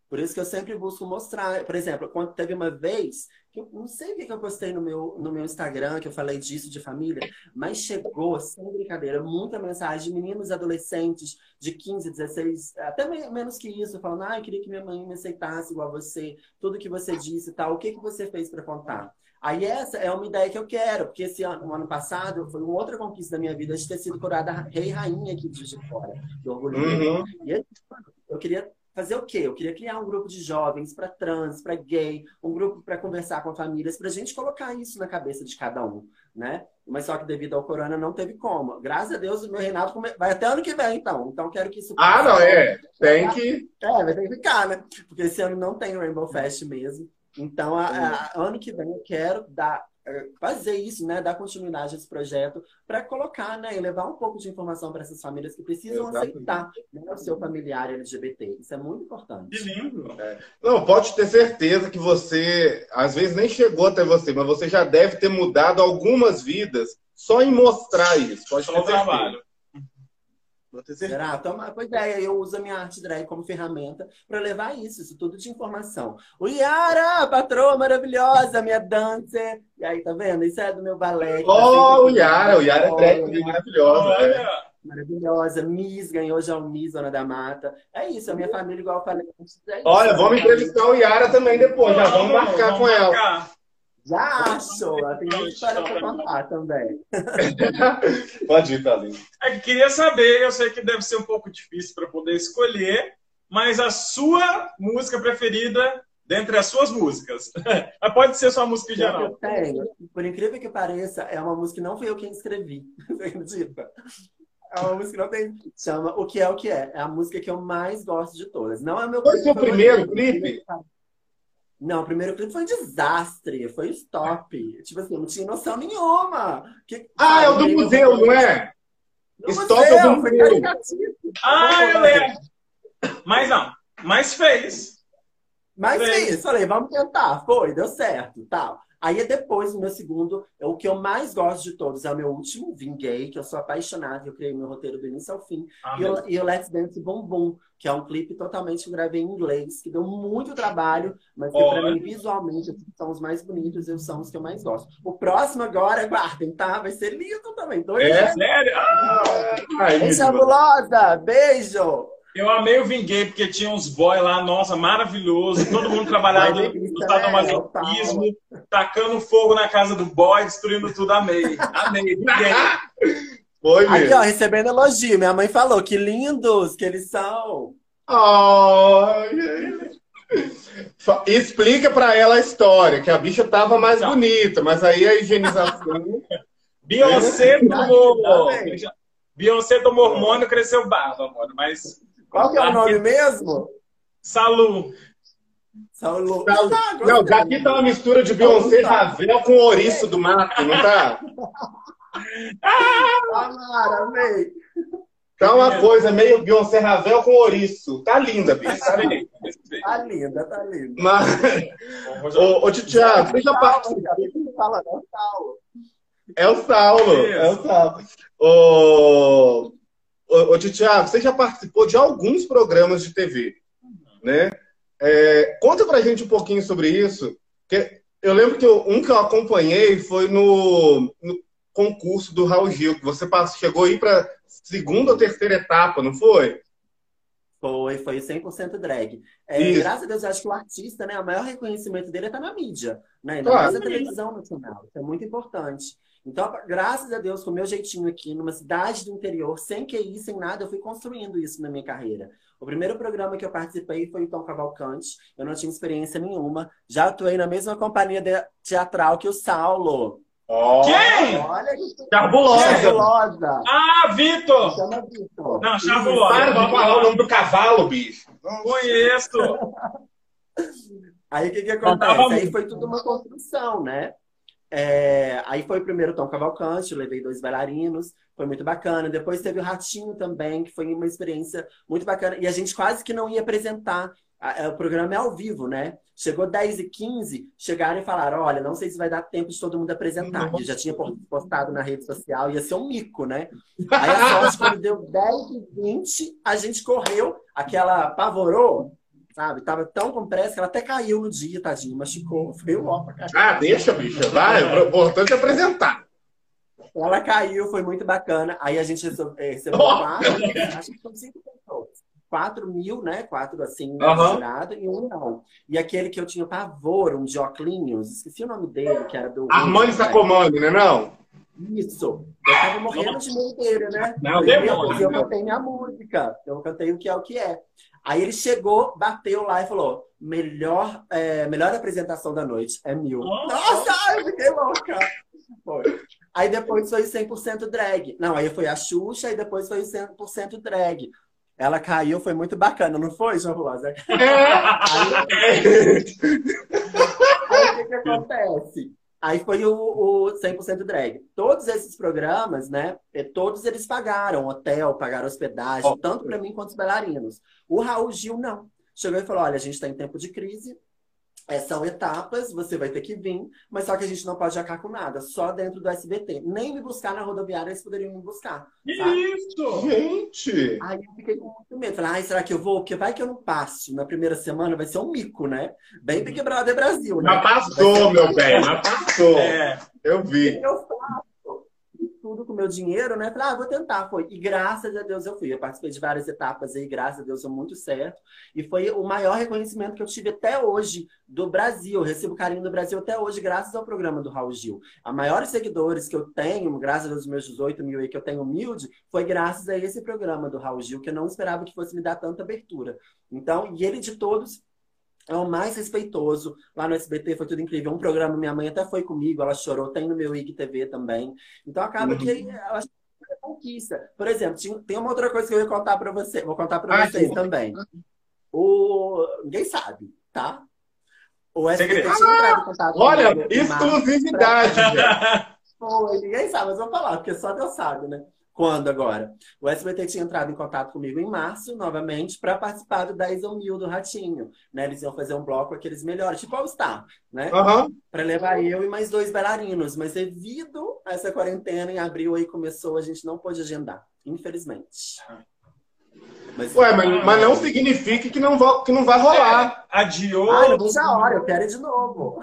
Por isso que eu sempre busco mostrar. Por exemplo, quando teve uma vez eu não sei o que eu postei no meu, no meu Instagram, que eu falei disso de família, mas chegou, sem brincadeira, muita mensagem de meninos adolescentes de 15, 16, até menos que isso, falando, ah, eu queria que minha mãe me aceitasse igual você, tudo que você disse e tal, o que, que você fez para contar? Aí essa é uma ideia que eu quero, porque esse ano, no ano passado, foi uma outra conquista da minha vida de ter sido curada rei e rainha aqui de Fora, do Orgulho. Uhum. E aí, eu queria fazer o quê? Eu queria criar um grupo de jovens para trans, para gay, um grupo para conversar com famílias, para a gente colocar isso na cabeça de cada um, né? Mas só que devido ao corona não teve como. Graças a Deus o meu reinado vai até ano que vem, então. Então quero que isso. Ah, não, é. Tem que. É, vai ter que ficar, né? Porque esse ano não tem Rainbow Fest mesmo. Então, a, a, ano que vem eu quero dar fazer isso, né, dar continuidade a esse projeto para colocar, né, e levar um pouco de informação para essas famílias que precisam Exatamente. aceitar né, o seu familiar LGBT. Isso é muito importante. Que lindo! É. Não, pode ter certeza que você, às vezes nem chegou até você, mas você já deve ter mudado algumas vidas só em mostrar isso. Pode só ter trabalho. Será? Toma, pois é, eu uso a minha arte drag como ferramenta para levar isso, isso tudo de informação. O Yara, patroa maravilhosa, minha dancer. E aí, tá vendo? Isso é do meu balé. Oh, o Yara, o Yara é drag maravilhosa. Olha. Maravilhosa. Miss, ganhou já o Miss, Dona da Mata. É isso, a minha família, igual eu falei. É Olha, vamos entrevistar o Yara também depois, já vamos marcar vamos com marcar. ela. Já acho! Tem muita história para contar também. Pode ir, Thalita. É, queria saber, eu sei que deve ser um pouco difícil para poder escolher, mas a sua música preferida dentre as suas músicas. Pode ser sua música em geral. Eu tenho. Por incrível que pareça, é uma música que não fui eu quem escrevi. Você acredita? É uma música que não tem. Chama O Que É O Que É. É a música que eu mais gosto de todas. Não é meu Foi seu primeiro clipe? Não, o primeiro clipe foi um desastre, foi stop. Tipo assim, não tinha noção nenhuma. Que, ah, é o do museu, não é? Do stop museu, é o do museu. Ah, eu lembro. Mas não, mas fez. Mas fez. fez. Falei, vamos tentar. Foi, deu certo, tal. Aí é depois, o meu segundo, é o que eu mais gosto de todos, é o meu último, Vinguei, que eu sou apaixonado, eu criei meu roteiro do início ao fim. Ah, e, o, Let's Dance Boom, que é um clipe totalmente que eu gravei em inglês, que deu muito trabalho, mas que para mim, visualmente, são os mais bonitos e são os que eu mais gosto. O próximo agora, guardem, tá? Vai ser lindo também. Dois é, sério? Ah, Ai, Chabulosa! Beijo! Eu amei o Vinguei, porque tinha uns boy lá, nossa, maravilhoso. Todo mundo trabalhando no sadomasoquismo, tacando fogo na casa do boy, destruindo tudo. Amei. Amei, Vinguei. Foi mesmo. Aqui, ó, recebendo elogio. Minha mãe falou que lindos que eles são. Oh, Explica pra ela a história, que a bicha tava mais Não. bonita, mas aí a higienização. Beyoncé tomou. Beyoncé tomou hormônio, cresceu barba, amor. Mas qual que é o nome mesmo? Salu. Salu. Salu. Não, daqui tá uma mistura de Beyoncé Ravel com ouriço do mato, não tá? ah, amei. Tá uma coisa meio Beyoncé Ravel com ouriço. Tá linda, bicho. Tá linda, tá linda. Tá linda. Mas... ô, ô Tiago, você já participou... É o Saulo. É o Saulo. Ô, Ô, ô Tiago, você já participou de alguns programas de TV, né? É, conta pra gente um pouquinho sobre isso. Que eu lembro que eu, um que eu acompanhei foi no, no concurso do Raul Gil, que você passou, chegou aí para segunda ou terceira etapa, não foi? Foi, foi 100% drag. É, graças a Deus, eu acho que o artista, né, o maior reconhecimento dele é tá na mídia, né? Ainda claro. mais na televisão nacional. Isso é muito importante. Então, graças a Deus, com o meu jeitinho aqui, numa cidade do interior, sem QI, sem nada, eu fui construindo isso na minha carreira. O primeiro programa que eu participei foi o Tom Cavalcante. Eu não tinha experiência nenhuma. Já atuei na mesma companhia teatral que o Saulo. Oh. Quem? Olha que Charbulosa. Ah, Vitor! Chama Vitor. Não, Charbulosa. Para de falar o nome do cavalo, bicho. Não conheço. Aí o que, que acontece? Aí foi tudo uma construção, né? É, aí foi o primeiro Tom Cavalcante, levei dois bailarinos, foi muito bacana. Depois teve o Ratinho também, que foi uma experiência muito bacana. E a gente quase que não ia apresentar. É, o programa é ao vivo, né? Chegou 10 e 15, chegaram e falaram: olha, não sei se vai dar tempo de todo mundo apresentar. Eu já tinha postado na rede social, ia ser um mico, né? Aí a sorte, quando deu 10 e 20, a gente correu, aquela apavorou, sabe? Tava tão com pressa que ela até caiu no dia, tadinho, machucou. Foi o ó pra Ah, deixa, bicha, vai. O importante é apresentar. Ela caiu, foi muito bacana. Aí a gente recebeu oh, quatro, acho que foram cinco pessoas. 4 mil, né? Quatro assim, uhum. e um não. E aquele que eu tinha pavor, um de óculos, esqueci o nome dele, que era do. Armando Sacomani, né? Não? Isso. Eu tava morrendo de dele, né? Não, eu, eu, eu cantei minha música. Eu cantei o que é o que é. Aí ele chegou, bateu lá e falou: melhor, é, melhor apresentação da noite é mil. Nossa, eu fiquei louca. Foi. Aí depois foi 100% drag. Não, aí foi a Xuxa e depois foi 100% drag. Ela caiu, foi muito bacana, não foi, João Rosa? É. Aí, aí o que, que acontece? Aí foi o, o 100% drag. Todos esses programas, né? Todos eles pagaram hotel, pagaram hospedagem, oh. tanto para mim quanto os bailarinos. O Raul Gil não. Chegou e falou: olha, a gente está em tempo de crise, é, são etapas, você vai ter que vir, mas só que a gente não pode jacar com nada, só dentro do SBT. Nem me buscar na rodoviária, eles poderiam me buscar. Isso! Gente! Aí eu fiquei com muito medo. Falei, ai, será que eu vou? Porque vai que eu não passo. Na primeira semana vai ser um mico, né? Bem Big Brother Brasil, né? Já passou, meu bem, já passou. É. Eu vi. Eu faço tudo com meu dinheiro, né? Falei, ah, vou tentar. Foi. E graças a Deus eu fui. Eu participei de várias etapas aí, graças a Deus deu muito certo. E foi o maior reconhecimento que eu tive até hoje do Brasil. Eu recebo carinho do Brasil até hoje, graças ao programa do Raul Gil. A maiores seguidores que eu tenho, graças aos meus 18 mil aí que eu tenho humilde, foi graças a esse programa do Raul Gil, que eu não esperava que fosse me dar tanta abertura. Então, e ele de todos é o mais respeitoso. Lá no SBT foi tudo incrível. Um programa, minha mãe até foi comigo, ela chorou, tem no meu IGTV também. Então acaba uhum. que eu acho que é conquista. Por exemplo, tem uma outra coisa que eu ia contar para você, vou contar para vocês sim. também. O ninguém sabe, tá? O SBT tinha entrado em contato Olha, exclusividade. Pra... Pô, ninguém sabe, mas vou falar, porque só Deus sabe, né? Quando agora? O SBT tinha entrado em contato comigo em março, novamente, para participar do 10 ou mil do Ratinho. Né? Eles iam fazer um bloco aqueles melhores, tipo All Star, né? Uhum. Para levar eu e mais dois bailarinos. Mas devido a essa quarentena, em abril aí começou, a gente não pôde agendar, infelizmente. Mas, Ué, mas, mas, não significa que não, vai, que não vai rolar. É, adiou. Ah, não vejo a hora, eu quero ir de novo.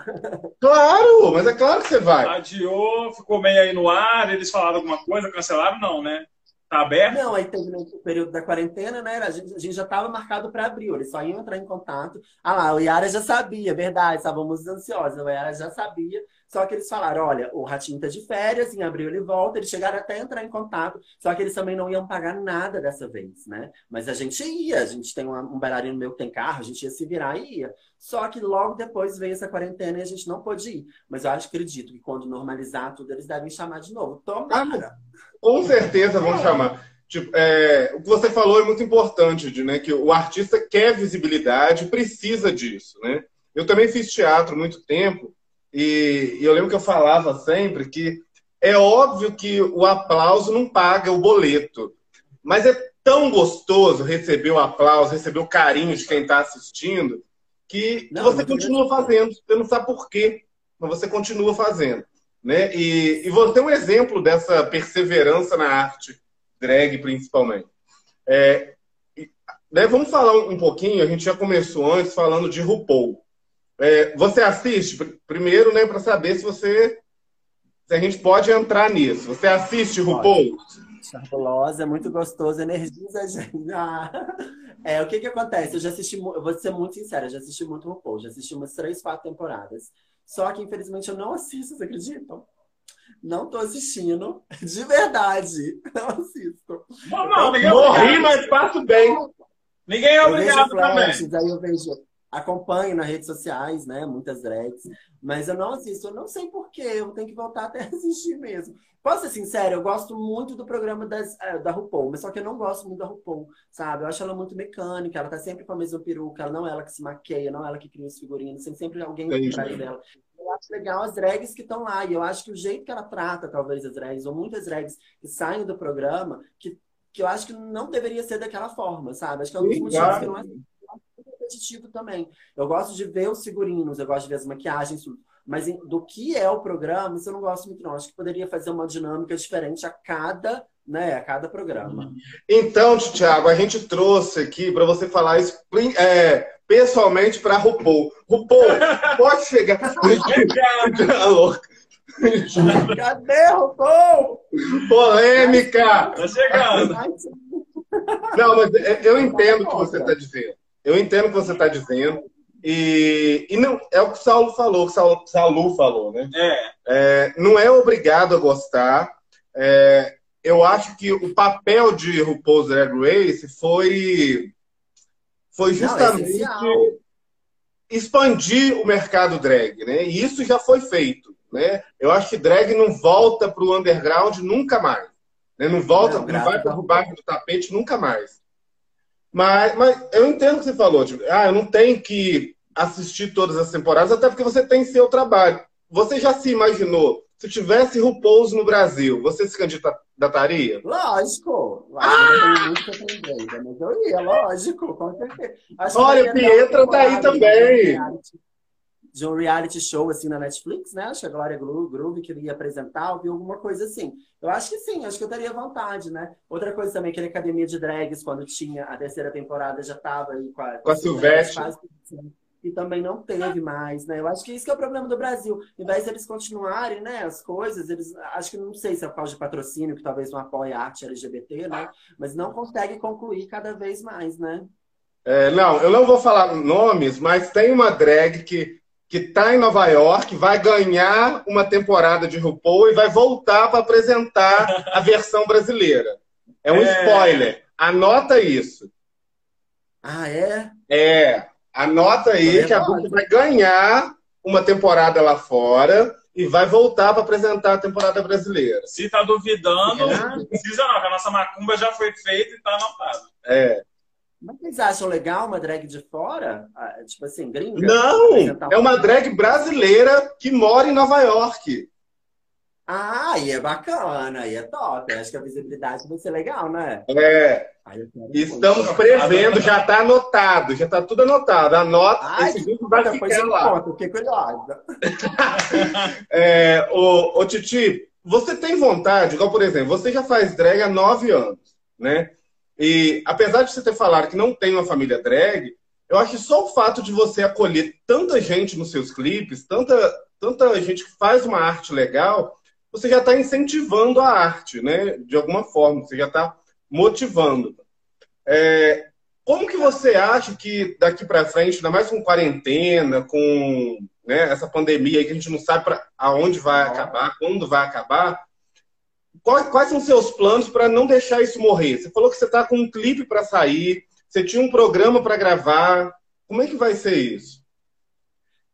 Claro, mas é claro que você vai. Adiou, ficou meio aí no ar, eles falaram alguma coisa, cancelaram, não, né? Tá aberto? Não, aí teve no período da quarentena, né? A gente, a gente já estava marcado para abril, eles só iam entrar em contato. Ah lá, o Yara já sabia, verdade, estávamos ansiosos, o Yara já sabia. Só que eles falaram: olha, o Ratinho tá de férias, em abril ele volta. Eles chegaram até a entrar em contato, só que eles também não iam pagar nada dessa vez, né? Mas a gente ia, a gente tem um bailarino meu que tem carro, a gente ia se virar e ia. Só que logo depois veio essa quarentena e a gente não pôde ir. Mas eu acredito que quando normalizar tudo, eles devem chamar de novo. Tomara! Com certeza vão chamar. Tipo, é, o que você falou é muito importante, né? Que o artista quer visibilidade, precisa disso, né? Eu também fiz teatro muito tempo e, e eu lembro que eu falava sempre que é óbvio que o aplauso não paga o boleto, mas é tão gostoso receber o aplauso, receber o carinho de quem está assistindo, que, não, você continua fazendo. Você não sabe por quê, mas você continua fazendo. Né? E, e você é um exemplo dessa perseverança na arte, drag principalmente. É, né, vamos falar um pouquinho, a gente já começou antes falando de RuPaul. É, você assiste primeiro, né, para saber se você se a gente pode entrar nisso. Você assiste RuPaul? É muito gostoso, energiza a gente. Ah, É, o que que acontece? Eu já assisti, eu vou ser muito sincera, eu já assisti muito RuPaul, já assisti umas três, quatro temporadas. Só que, infelizmente, eu não assisto, vocês acreditam? Não tô assistindo, de verdade. Não assisto. Não, não, ninguém Morri, mas passo bem. Ninguém é Eu vejo obrigado também. flashes, aí eu vejo, acompanho nas redes sociais, né? Muitas drags, mas eu não assisto, eu não sei porquê, eu tenho que voltar até assistir mesmo. Posso ser sincero, eu gosto muito do programa das, eh, da RuPaul, mas só que eu não gosto muito da RuPaul, sabe? Eu acho ela muito mecânica, ela tá sempre com a mesma peruca, ela não é ela que se maqueia, não é ela que cria os figurinos, tem sempre alguém por Entendi. trás dela. Eu acho legal as drags que estão lá, e eu acho que o jeito que ela trata, talvez, as drags, ou muitas drags que saem do programa, que, que eu acho que não deveria ser daquela forma, sabe? Acho que é um dos motivos que não acho competitivo também. Eu gosto de ver os figurinos, eu gosto de ver as maquiagens, tudo. Mas em- do que é o programa, isso eu não gosto muito, não. Acho que poderia fazer uma dinâmica diferente a cada, né, a cada programa. Então, Thiago, a gente trouxe aqui para você falar isso é, pessoalmente para RuPaul. RuPaul, pode chegar. Tá. Cadê, RuPaul? Polêmica! Tá chegando. Não, mas eu entendo o que você está dizendo. Eu entendo o que você está dizendo. E, e não, é o que o Saulo falou, o Saulo, Salu falou, né? É, É, não é obrigado a gostar. É, eu acho que o papel de RuPaul's Drag Race foi, foi Não, é justamente essencial. expandir o mercado drag, né? E isso já foi feito, né? Eu acho que drag não volta para o underground nunca mais. Né? Não volta, Não, não, vai para Deus. debaixo do tapete nunca mais. Mas, mas eu entendo o que você falou. Tipo, ah, eu não tenho que assistir todas as temporadas, até porque você tem seu trabalho. Você já se imaginou, se tivesse RuPaul's no Brasil, você se candidataria? Lógico. Lógico, eu ia, lógico, com certeza. Acho Olha, uma Pietra tá aí também. Reality, de um reality show assim na Netflix, né? Acho que a Glória Gro- Groove que ele ia apresentar, ou alguma coisa assim. Eu acho que sim, acho que eu teria vontade, né? Outra coisa também, que a Academia de Drags, quando tinha a terceira temporada, já tava aí com a, Com a Silvestre. tudo, E também não teve mais, né? Eu acho que isso que é o problema do Brasil. Em vez de eles continuarem, né, as coisas, eles acho que não sei se é por causa de patrocínio, que talvez não apoie a arte LGBT, né? Mas não consegue concluir cada vez mais, né? É, não, eu não vou falar nomes, mas tem uma drag que, que tá em Nova York, vai ganhar uma temporada de RuPaul e vai voltar para apresentar a versão brasileira. É um É. spoiler. Anota isso. Ah, é? É, anota aí É que a. Book vai ganhar uma temporada lá fora e vai voltar para apresentar a temporada brasileira. se tá duvidando, não precisa não, a nossa macumba já foi feita e tá anotado. É. Mas vocês acham legal uma drag de fora? Ah, tipo assim, gringa? Não, é uma drag brasileira que mora em Nova York. Ah, aí é bacana, aí é top. Eu acho que a visibilidade vai ser legal, né? É, quero estamos muito. prevendo, já está anotado, já está tudo anotado. Anota, Ai, esse vídeo vai ficar eu lá. conto, fiquei curiosa. É, ô, ô, Titi, você tem vontade, igual por exemplo, você já faz drag há nove anos, né? E apesar de você ter falado que não tem uma família drag, eu acho que só o fato de você acolher tanta gente nos seus clipes, tanta, tanta gente que faz uma arte legal, você já está incentivando a arte, né? De alguma forma, você já está motivando. É, como que você acha que daqui para frente, ainda mais com quarentena, com né, essa pandemia que a gente não sabe para aonde vai acabar, quando vai acabar, quais, quais são seus planos para não deixar isso morrer? Você falou que você está com um clipe para sair, você tinha um programa para gravar. Como é que vai ser isso?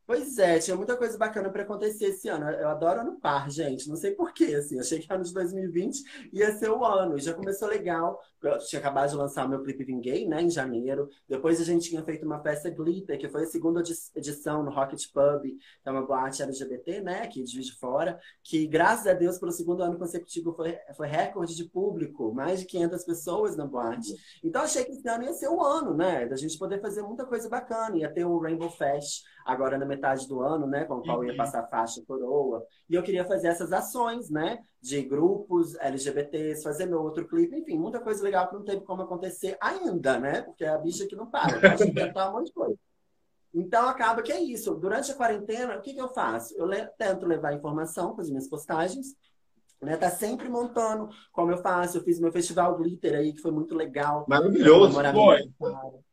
Pois é, tinha muita coisa bacana para acontecer esse ano. Eu adoro ano par, gente. Não sei porquê, assim. Achei que ano de 2020 ia ser o ano. Já começou legal. Eu tinha acabado de lançar meu clipe Vinguei, né, em janeiro. Depois a gente tinha feito uma festa Glitter, que foi a segunda edi- edição no Rocket Pub, que é uma boate LGBT, né, aqui de Juiz de Fora, que graças a Deus, pelo segundo ano consecutivo, foi, foi recorde de público. Mais de 500 pessoas na boate. Então achei que esse ano ia ser o ano, né, da gente poder fazer muita coisa bacana. Ia ter o Rainbow Fest agora na metade do ano, né? Com o qual ia passar faixa coroa. E eu queria fazer essas ações, né? De grupos LGBTs, fazer meu outro clipe, enfim, muita coisa legal que não teve como acontecer ainda, né? Porque é a bicha que não para, pode inventar um monte de coisa. Então acaba que é isso. Durante a quarentena, o que, que eu faço? Eu le- tento levar informação com as minhas postagens Né, tá sempre montando como eu faço. Eu fiz meu festival Glitter aí, que foi muito legal. Maravilhoso.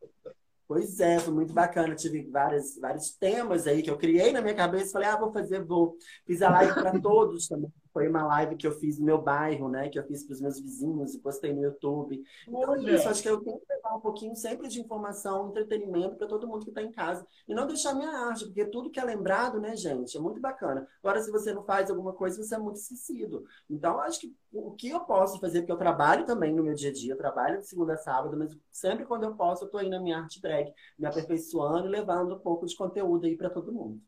Pois é, foi muito bacana. Tive várias, vários temas aí que eu criei na minha cabeça. Falei, ah, vou fazer, vou. Fiz a live para todos também. Foi uma live que eu fiz no meu bairro, né? Que eu fiz para os meus vizinhos e postei no YouTube. Então, é isso. Acho que eu tenho que levar um pouquinho sempre de informação, entretenimento para todo mundo que está em casa. E não deixar minha arte, porque tudo que é lembrado, né, gente, é muito bacana. Agora, se você não faz alguma coisa, você é muito esquecido. Então, acho que o que eu posso fazer, porque eu trabalho também no meu dia a dia, eu trabalho de segunda a sábado, mas sempre quando eu posso, eu estou indo na minha arte drag, me aperfeiçoando e levando um pouco de conteúdo aí para todo mundo.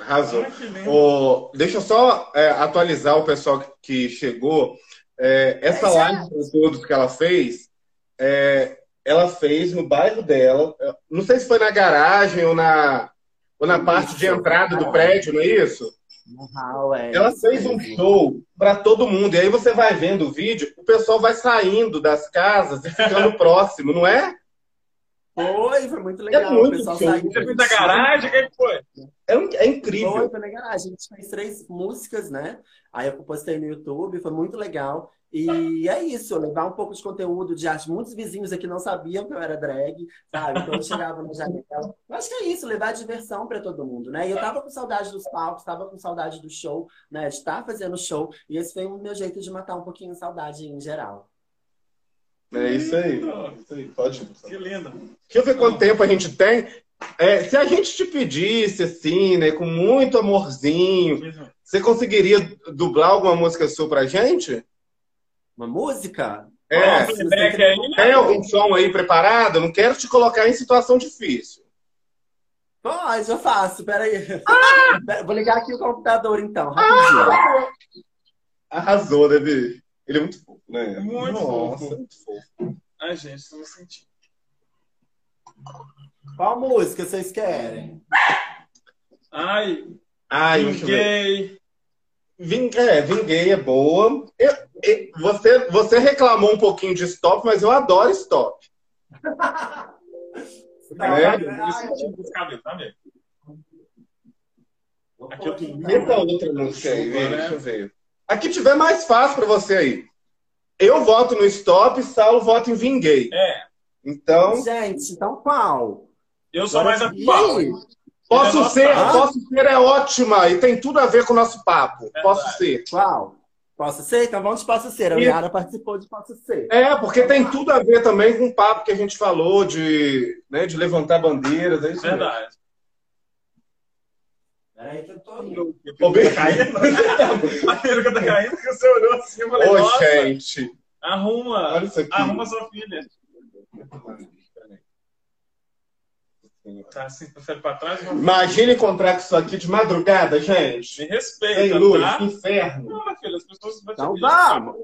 Arrasou. Oh, deixa eu só é, atualizar o pessoal que, chegou. É, essa é live de todos que ela fez, é, ela fez no bairro dela. Não sei se foi na garagem ou na, ou na parte de entrada do prédio, não é isso? É ela fez um show para todo mundo. E aí você vai vendo o vídeo, o pessoal vai saindo das casas e ficando próximo, não é? Foi, foi muito legal. É muito o pessoal saiu. Você fez da garagem? Quem foi? É, é incrível. Foi, foi na garagem. A gente fez três músicas, né? Aí eu postei no YouTube, foi muito legal. E é isso, levar um pouco de conteúdo de arte. Muitos vizinhos aqui não sabiam que eu era drag, sabe? Então eu chegava no janela. Eu acho que é isso, levar diversão para todo mundo, né? E eu tava com saudade dos palcos, tava com saudade do show, né? De estar fazendo show. E esse foi o meu jeito de matar um pouquinho a saudade em geral. É isso aí. Isso aí. Pode. Que lindo. Deixa eu ver quanto tempo a gente tem. É, se a gente te pedisse, assim, né, com muito amorzinho, você conseguiria dublar alguma música sua pra gente? Uma música? É. Tem algum som aí preparado? não quero te colocar em situação difícil. Pode, eu faço. Peraí. Ah! Vou ligar aqui o computador, então. Rapidinho. Ah! Arrasou, Davi. Ele é muito fofo, né? Muito Nossa, fofo. muito fofo. Ai, gente, estou sentindo. Qual música vocês querem? Ai, Ai Vinguei. Ving, é, Vinguei é boa. Eu, eu, você, você reclamou um pouquinho de stop, mas eu adoro stop. Tá é? Dos cabelos, tá vendo? Aqui eu tenho. Essa outra música aí, deixa eu ver. A que tiver mais fácil para você aí. Eu voto no stop, Saulo vota em Vinguei. É. Então. Gente, então qual? Eu sou mais atual. Posso é ser, posso ser é ótima e tem tudo a ver com o nosso papo. É posso verdade. ser. Qual? Posso ser? Então vamos de Posso Ser. A Yara participou de Posso Ser. É, porque tem tudo a ver também com o papo que a gente falou de, né, de levantar bandeiras. É isso Verdade. Mesmo. Peraí que eu tô indo. O tá caindo? a peruca tá caindo que você olhou assim e falei, Ô, nossa, gente. Arruma, Olha isso aqui. arruma sua filha. Tá assim, prefere pra trás? Imagina encontrar com isso aqui de madrugada, gente. Me respeita, Sem luz, tá? inferno. Não, filha, as pessoas vão te Então vamos.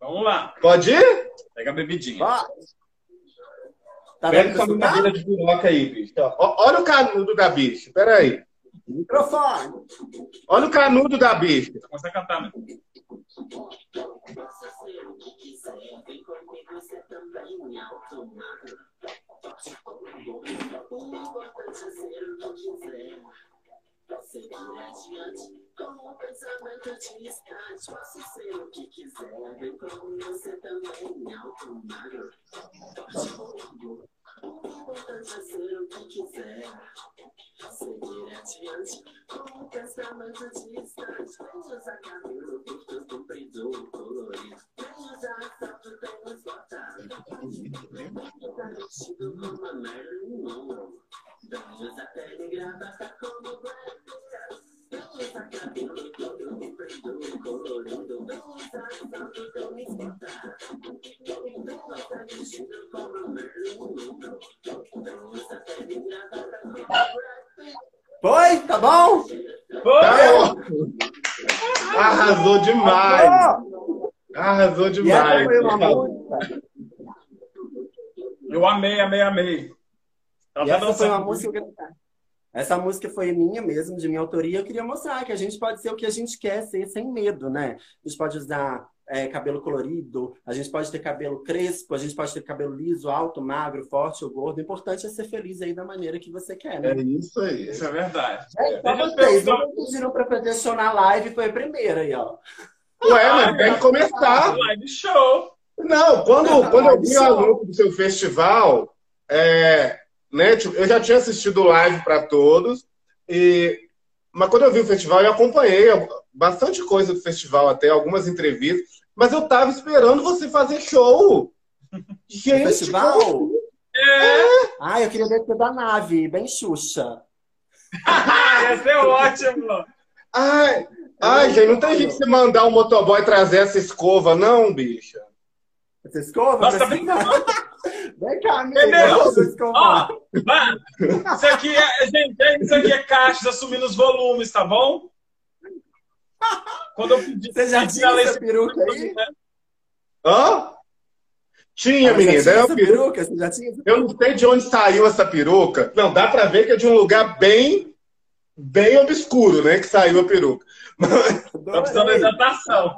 Vamos lá. Pode ir? Pega a bebidinha. Vai. Tá Pega essa madeira de piroca aí, bicho. Olha o canudo da bicha. Pera aí. Microfone. Olha o canudo da bicha. Começa a cantar, né? Seguir adiante com o pensamento distante. Posso ser o que quiser, vem como você também, alto magro. O importante é ser o que quiser. Seguir adiante com o pensamento distante. Vem usar cabelo curto, comprido, colorido. Vem usar salto, tênis, bota. Tá vestido como a Marilyn Monroe. Vem Foi? Tá bom? Foi! Tá Arrasou demais! Arrasou demais! Eu amei, amei, amei. Ela essa foi uma música essa música foi minha mesmo, de minha autoria. Eu queria mostrar que a gente pode ser o que a gente quer ser sem medo, né? A gente pode usar é, cabelo colorido, a gente pode ter cabelo crespo, a gente pode ter cabelo liso, alto, magro, forte ou gordo. O importante é ser feliz aí da maneira que você quer, né? É isso aí. Isso é verdade. É, só vocês, não pediram pra show na live, foi a primeira aí, ó. Ué, mas tem que começar. Live show. Não, quando, quando eu vi o anúncio do seu festival, é, né, tipo, eu já tinha assistido live para todos, e, mas quando eu vi o festival, eu acompanhei bastante coisa do festival, até algumas entrevistas, mas eu tava esperando você fazer show. Gente, festival? É. Ah, eu queria ver você da nave, bem Xuxa. Ia ser ótimo. Ai, ai, gente, não tem jeito de você mandar um motoboy trazer essa escova, não, bicha. Essa escova? Nossa, tá brincando. Vem cá, amigo. Ó, isso aqui é, gente, isso aqui é caixas assumindo os volumes, tá bom? Quando eu pedi, Você já tinha essa peruca aí? Né? Hã? Tinha, ah, menina. Já tinha essa peruca? Você já tinha Eu não sei de onde saiu essa peruca. Não, dá pra ver que é de um lugar bem, bem obscuro, né? Que saiu a peruca. Tá precisando de hidratação.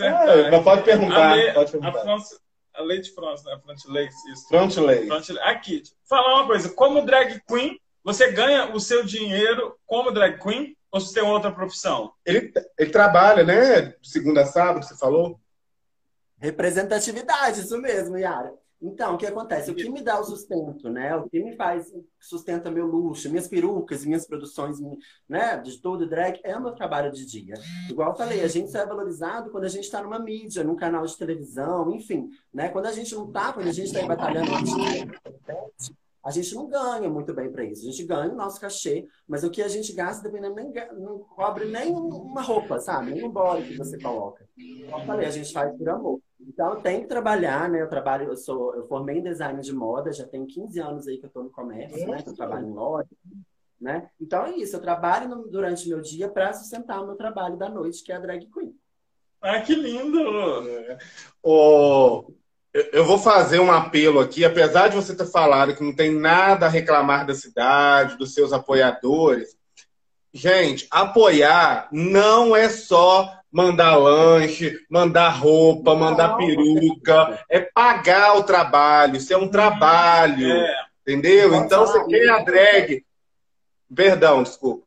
É, mas pode perguntar. A, Le, pode perguntar. A, France, a Leite France, né? Front Lakes, isso. Front. Front, aqui, falar uma coisa. Como drag queen, você ganha o seu dinheiro como drag queen ou você tem outra profissão? Ele, ele trabalha, né? De segunda a sábado, você falou? Representatividade, isso mesmo, Yara. Então, o que acontece? O que me dá o sustento, né? O que me faz, sustenta meu luxo, minhas perucas, minhas produções, né? De todo drag, é o meu trabalho de dia. Igual eu falei, a gente só é valorizado quando a gente está numa mídia, num canal de televisão, enfim, né? Quando a gente não tá, quando a gente está batalhando a gente não ganha muito bem para isso. A gente ganha o nosso cachê, mas o que a gente gasta, dependendo, nem, não cobre nem uma roupa, sabe? Nem um body que você coloca. Como eu falei, a gente faz por amor. Então, eu tenho que trabalhar, né? Eu trabalho, eu sou, eu formei em design de moda, já tem 15 anos aí que eu estou no comércio, né? Que eu trabalho em loja, né? Então é isso, eu trabalho no, durante o meu dia para sustentar o meu trabalho da noite, que é a drag queen. Ah, que lindo! Oh, eu vou fazer um apelo aqui, apesar de você ter falado que não tem nada a reclamar da cidade, dos seus apoiadores. Gente, apoiar não é só mandar lanche, mandar roupa, mandar peruca, é pagar o trabalho, isso é um trabalho, é. entendeu? Então você quer a drag. Perdão, desculpa.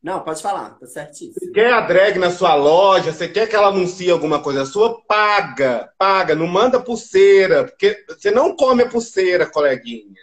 Não, pode falar, tá certíssimo. Você quer a drag na sua loja, você quer que ela anuncie alguma coisa sua, paga, paga, não manda pulseira, porque você não come a pulseira, coleguinha.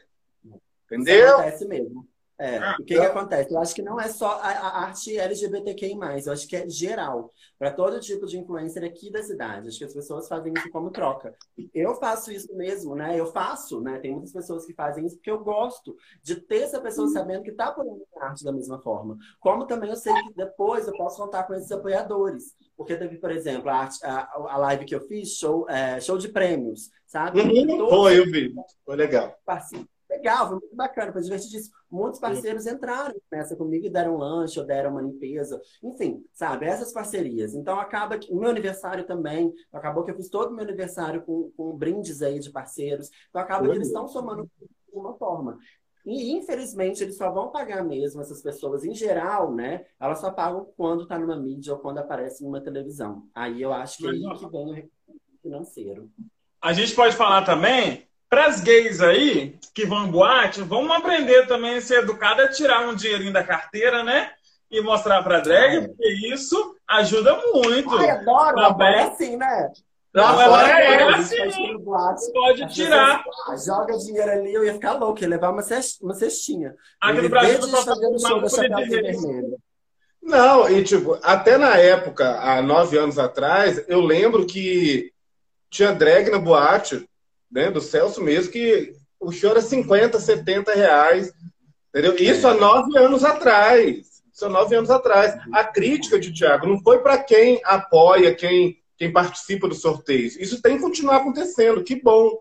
Entendeu? Isso acontece mesmo. É, ah, o que, que, acontece? Eu acho que não é só a, a arte LGBTQI+, eu acho que é geral, para todo tipo de influencer aqui da cidade. Acho que as pessoas fazem isso como troca. Eu faço isso mesmo, né? Eu faço, né? Tem muitas pessoas que fazem isso porque eu gosto de ter essa pessoa uhum. sabendo que está apoiando a arte da mesma forma. Como também eu sei que depois eu posso contar com esses apoiadores. Porque teve, por exemplo, a, arte, a, a live que eu fiz, show, é, show de prêmios, sabe? Uhum. Foi, eu vi. Foi legal. Parceiro legal, foi muito bacana, foi divertidíssimo. Muitos parceiros entraram nessa comigo e deram um lanche ou deram uma limpeza. Enfim, sabe? Essas parcerias. Então acaba que. O meu aniversário também. Acabou que eu fiz todo o meu aniversário com, com brindes aí de parceiros. Então acaba que eles estão somando de uma forma. E, infelizmente, eles só vão pagar mesmo essas pessoas, em geral, né? Elas só pagam quando está numa mídia ou quando aparece numa televisão. Aí eu acho que é aí que vem o recurso financeiro. A gente pode falar também para as gays aí, que vão em boate, vamos aprender também a ser educada, a tirar um dinheirinho da carteira, né? E mostrar para drag, porque isso ajuda muito. Ai, adoro, também. é assim, né? Não, agora é, é assim. Pode tirar. Joga dinheiro ali, eu ia ficar louco, ia levar uma cestinha. Aqui no Brasil, não fazendo show da Vermelho. Não, e tipo, até na época, há nove anos atrás, eu lembro que tinha drag na boate né, do Celso mesmo, que o show era 50, 70 reais. Entendeu? Isso há nove anos atrás. Isso há nove anos atrás. A crítica de Tiago não foi para quem apoia, quem, quem participa do sorteio. Isso tem que continuar acontecendo, que bom.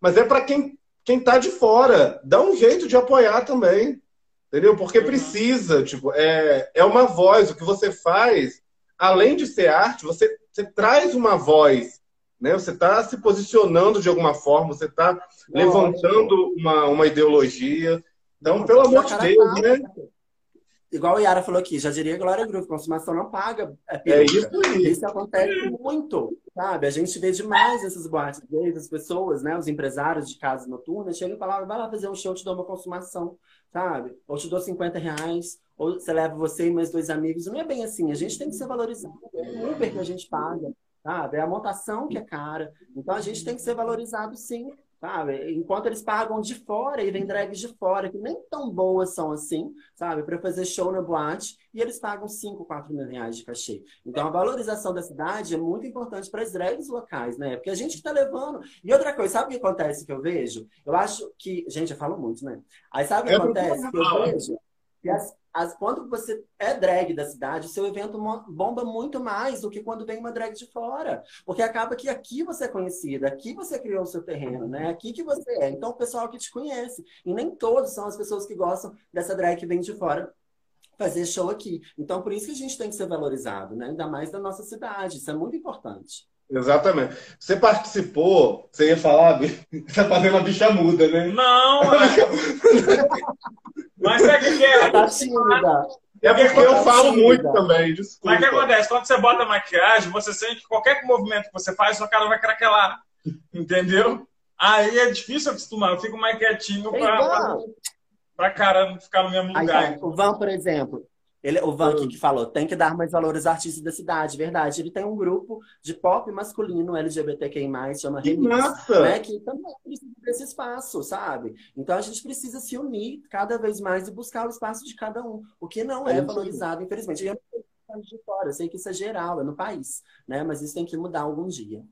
Mas é para quem quem está de fora. Dá um jeito de apoiar também. Entendeu? Porque precisa, tipo, é, é uma voz. O que você faz, além de ser arte, você, você traz uma voz né? Você está se posicionando de alguma forma, você está levantando uma, uma ideologia. Então, pelo amor de Deus, né? igual a Yara falou aqui, já diria Glória Groove, consumação não paga é, é isso aí. Isso acontece muito, sabe? A gente vê demais essas boates gays, as pessoas, né? Os empresários de casas noturnas chegam e falam, vai lá fazer um show, te dou uma consumação, sabe? Ou te dou 50 reais, ou você leva você e mais dois amigos. Não é bem assim, a gente tem que ser valorizado. É o Uber que a gente paga, sabe? É a montação que é cara. Então a gente tem que ser valorizado sim. Sabe? Enquanto eles pagam de fora e vem drags de fora, que nem tão boas são assim, sabe? Para fazer show na boate, e eles pagam 5, 4 mil reais de cachê. Então a valorização da cidade é muito importante para as drags locais, né? Porque a gente que está levando. E outra coisa, sabe o que acontece que eu vejo? Eu acho que. Gente, eu falo muito, né? Aí sabe o que acontece? Que eu vejo que as, as, quando você é drag da cidade, seu evento bomba muito mais do que quando vem uma drag de fora. Porque acaba que aqui você é conhecida, aqui você criou o seu terreno, né? Aqui que você é. Então o pessoal que te conhece. E nem todos são as pessoas que gostam dessa drag que vem de fora fazer show aqui. Então, por isso que a gente tem que ser valorizado, né? Ainda mais da nossa cidade. Isso é muito importante. Exatamente. Você participou, você ia falar, você tá fazendo a bicha muda, né? Não! Mas é que é? Tá tímida. É porque eu falo muito também, desculpa. Mas o que acontece? Quando você bota maquiagem, você sente que qualquer movimento que você faz, sua cara vai craquelar. Entendeu? Aí é difícil acostumar. Eu fico mais quietinho pra, pra, pra cara não ficar no mesmo lugar. Aí, o Van, por exemplo, ele, o Van que falou, tem que dar mais valor aos artistas da cidade, verdade. Ele tem um grupo de pop masculino LGBTQI+, chama que Remix, né, que também precisa desse espaço, sabe? Então a gente precisa se unir cada vez mais e buscar o espaço de cada um, o que não é, é valorizado, infelizmente. Eu não sei de fora, eu sei que isso é geral, é no país, né? Mas isso tem que mudar algum dia.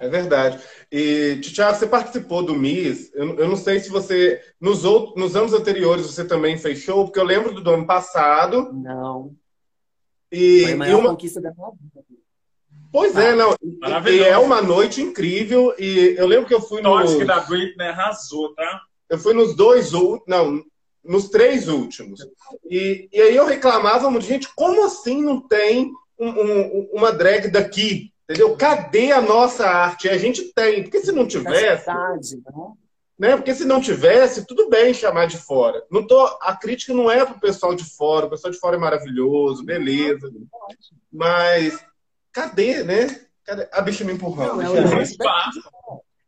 É verdade. E, Tiago, você participou do MIS. Eu, eu, não sei se você. Nos, outros, nos anos anteriores você também fez show, porque eu lembro do, ano passado. Não. E, Foi a maior uma... conquista da minha vida. Pois é, não. E é uma noite incrível. E eu lembro que eu fui no. Acho que da Britney arrasou, tá? Eu fui nos dois. Não, nos três últimos. E, e aí eu reclamava muito, gente, como assim não tem um, um, uma drag daqui? Entendeu? Cadê a nossa arte? A gente tem. Porque se não tivesse. Né? né? Porque se não tivesse, tudo bem chamar de fora. Não tô, a crítica não é para o pessoal de fora. O pessoal de fora é maravilhoso, beleza. Mas cadê, né? Cadê? A bicha me empurrando. Não, é,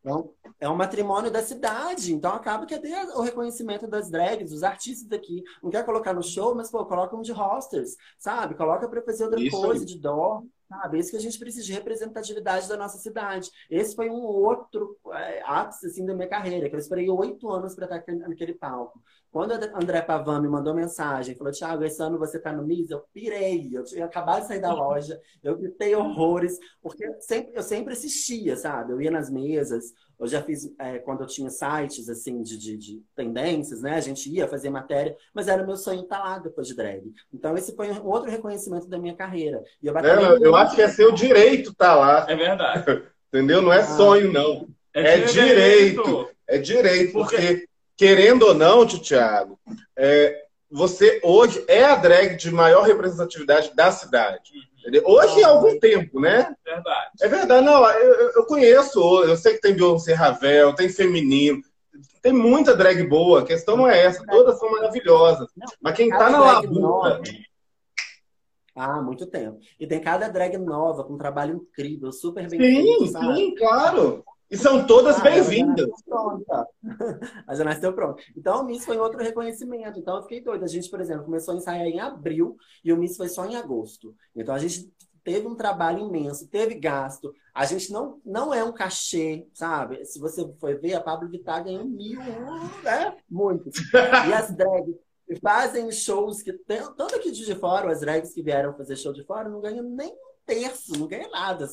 não, é um matrimônio da cidade. Então acaba que até o reconhecimento das drags, dos artistas daqui. Não quer colocar no show, mas pô, coloca um de hosters, sabe? Coloca para fazer outra Isso coisa, aí. de dó. Sabe? Esse que a gente precisa de representatividade da nossa cidade. Esse foi um outro é, ápice assim, da minha carreira, que eu esperei oito anos para estar naquele palco. Quando a André Pavan me mandou mensagem, falou, Thiago, esse ano você tá no MIS, eu pirei, eu tinha acabado de sair da loja, eu gritei horrores, porque eu sempre, eu sempre assistia, sabe? Eu ia nas mesas, eu já fiz, é, quando eu tinha sites, assim, de, de, de, tendências, né? A gente ia fazer matéria, mas era meu sonho estar lá depois de drag. Então, esse foi um outro reconhecimento da minha carreira. E eu, é, eu acho que é seu direito estar lá. É verdade. Entendeu? Não é ah, sonho, não. É, é direito. direito. É direito, porque, querendo ou não, Tiago, é, você hoje é a drag de maior representatividade da cidade. Hoje há algum tempo, né? Verdade. É verdade. Não, eu, eu conheço, eu sei que tem Beyoncé Ravel, tem feminino, tem muita drag boa. A questão não é essa, todas são maravilhosas. Mas quem tá na labuta. Ah, muito tempo. E tem cada drag nova, com um trabalho incrível, super bem sim, feito. Sim, sim, claro. E são todas ah, bem-vindas. A já nasceu pronta. Então, o Miss foi outro reconhecimento. Então, eu fiquei doida. A gente, por exemplo, começou a ensaiar em abril e o Miss foi só em agosto. Então, a gente teve um trabalho imenso, teve gasto. A gente não, não é um cachê, sabe? Se você for ver, a Pablo Vittar ganhou mil, né? Muitos. E as drags fazem shows que... Tanto aqui de fora, as drags que vieram fazer show de fora, não ganham nem terço, não ganha nada.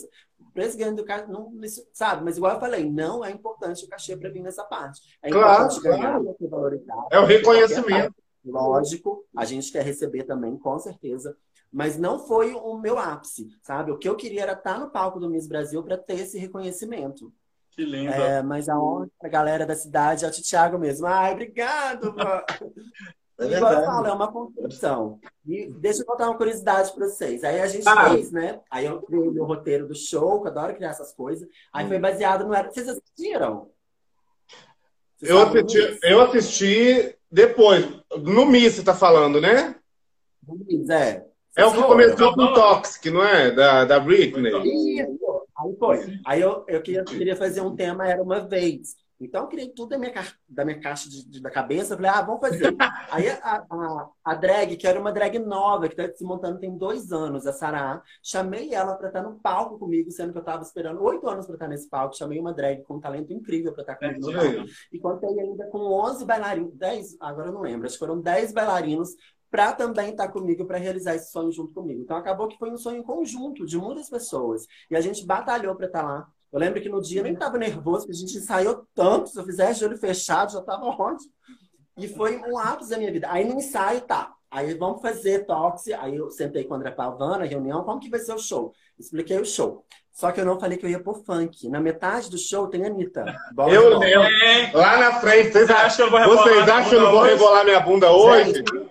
O preço ganha do cachê, não, sabe? Mas igual eu falei, não é importante o cachê para vir nessa parte. É claro, ganhar, claro. É o reconhecimento. Lógico, a gente quer receber também, com certeza. Mas não foi o meu ápice, sabe? O que eu queria era estar no palco do Miss Brasil para ter esse reconhecimento. Que lindo. É, mas a honra a galera da cidade é o Thiago mesmo. Ai, obrigado, É Igual eu falo, é uma construção. E deixa eu contar uma curiosidade para vocês. Aí a gente ah. fez, né? Aí eu criei o roteiro do show, que eu adoro criar essas coisas. Aí hum. foi baseado no. Vocês assistiram? Vocês eu assisti, eu assisti depois. No Miss, você tá falando, né? É. É o que começou com Toxic, não é? Da, da Britney. Isso. Aí foi. Aí eu, eu queria, queria fazer um tema, era uma vez. Então, eu criei tudo da minha, da minha caixa de, de, da cabeça. Falei, ah, vamos fazer. Aí a, a, a, drag, que era uma drag nova, que está se montando tem dois anos, a Sarah, chamei ela para estar no palco comigo, sendo que eu estava esperando oito anos para estar nesse palco. Chamei uma drag com um talento incrível para estar comigo no palco. E contei ainda com 11 bailarinos, 10, agora eu não lembro, acho que foram 10 bailarinos para também estar comigo, para realizar esse sonho junto comigo. Então acabou que foi um sonho conjunto de muitas pessoas. E a gente batalhou para estar lá. Eu lembro que no dia eu nem estava nervoso, porque a gente ensaiou tanto, se eu fizesse de olho fechado, já estava ótimo. E foi um ápice da minha vida. Aí no ensaio, tá. Aí vamos fazer toxe. Aí eu sentei com o André Pavana, reunião, como que vai ser o show? Expliquei o show. Só que eu não falei que eu ia por funk. Na metade do show tem a Anitta. Bola eu lembro. Lá na frente, vocês acham que eu, vocês acham que eu não vou rebolar minha bunda hoje? Gente,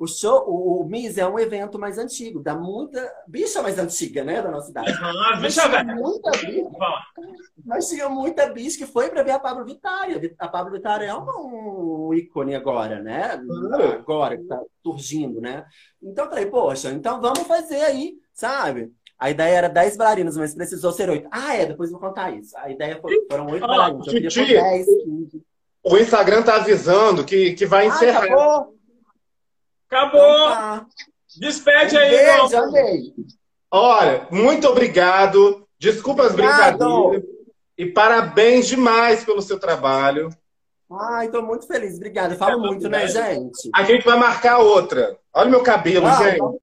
o show, o, o MIS é um evento mais antigo, dá muita bicha mais antiga, né, da nossa cidade. Ah, bicha velha. Muita bicha. Mas tinha muita bicha que foi para ver a Pablo Vittar. A Pablo Vittar é um ícone agora, né? Agora que tá surgindo, né? Então eu falei, poxa, então vamos fazer aí, sabe? A ideia era 10 bailarinos, mas precisou ser 8. Ah, é, depois vou contar isso. A ideia foi, foram 8 oh, bailarinos. Eu queria 10, 15. O Instagram tá avisando que, que vai encerrar. Ah, acabou. Acabou! Então tá. Despede um aí, beijo, amei. Olha, muito obrigado. Desculpa as brincadeiras. E parabéns demais pelo seu trabalho. Ai, tô muito feliz. Obrigada. Eu falo é muito, né, gente? A gente vai marcar outra. Olha meu cabelo, ah, gente.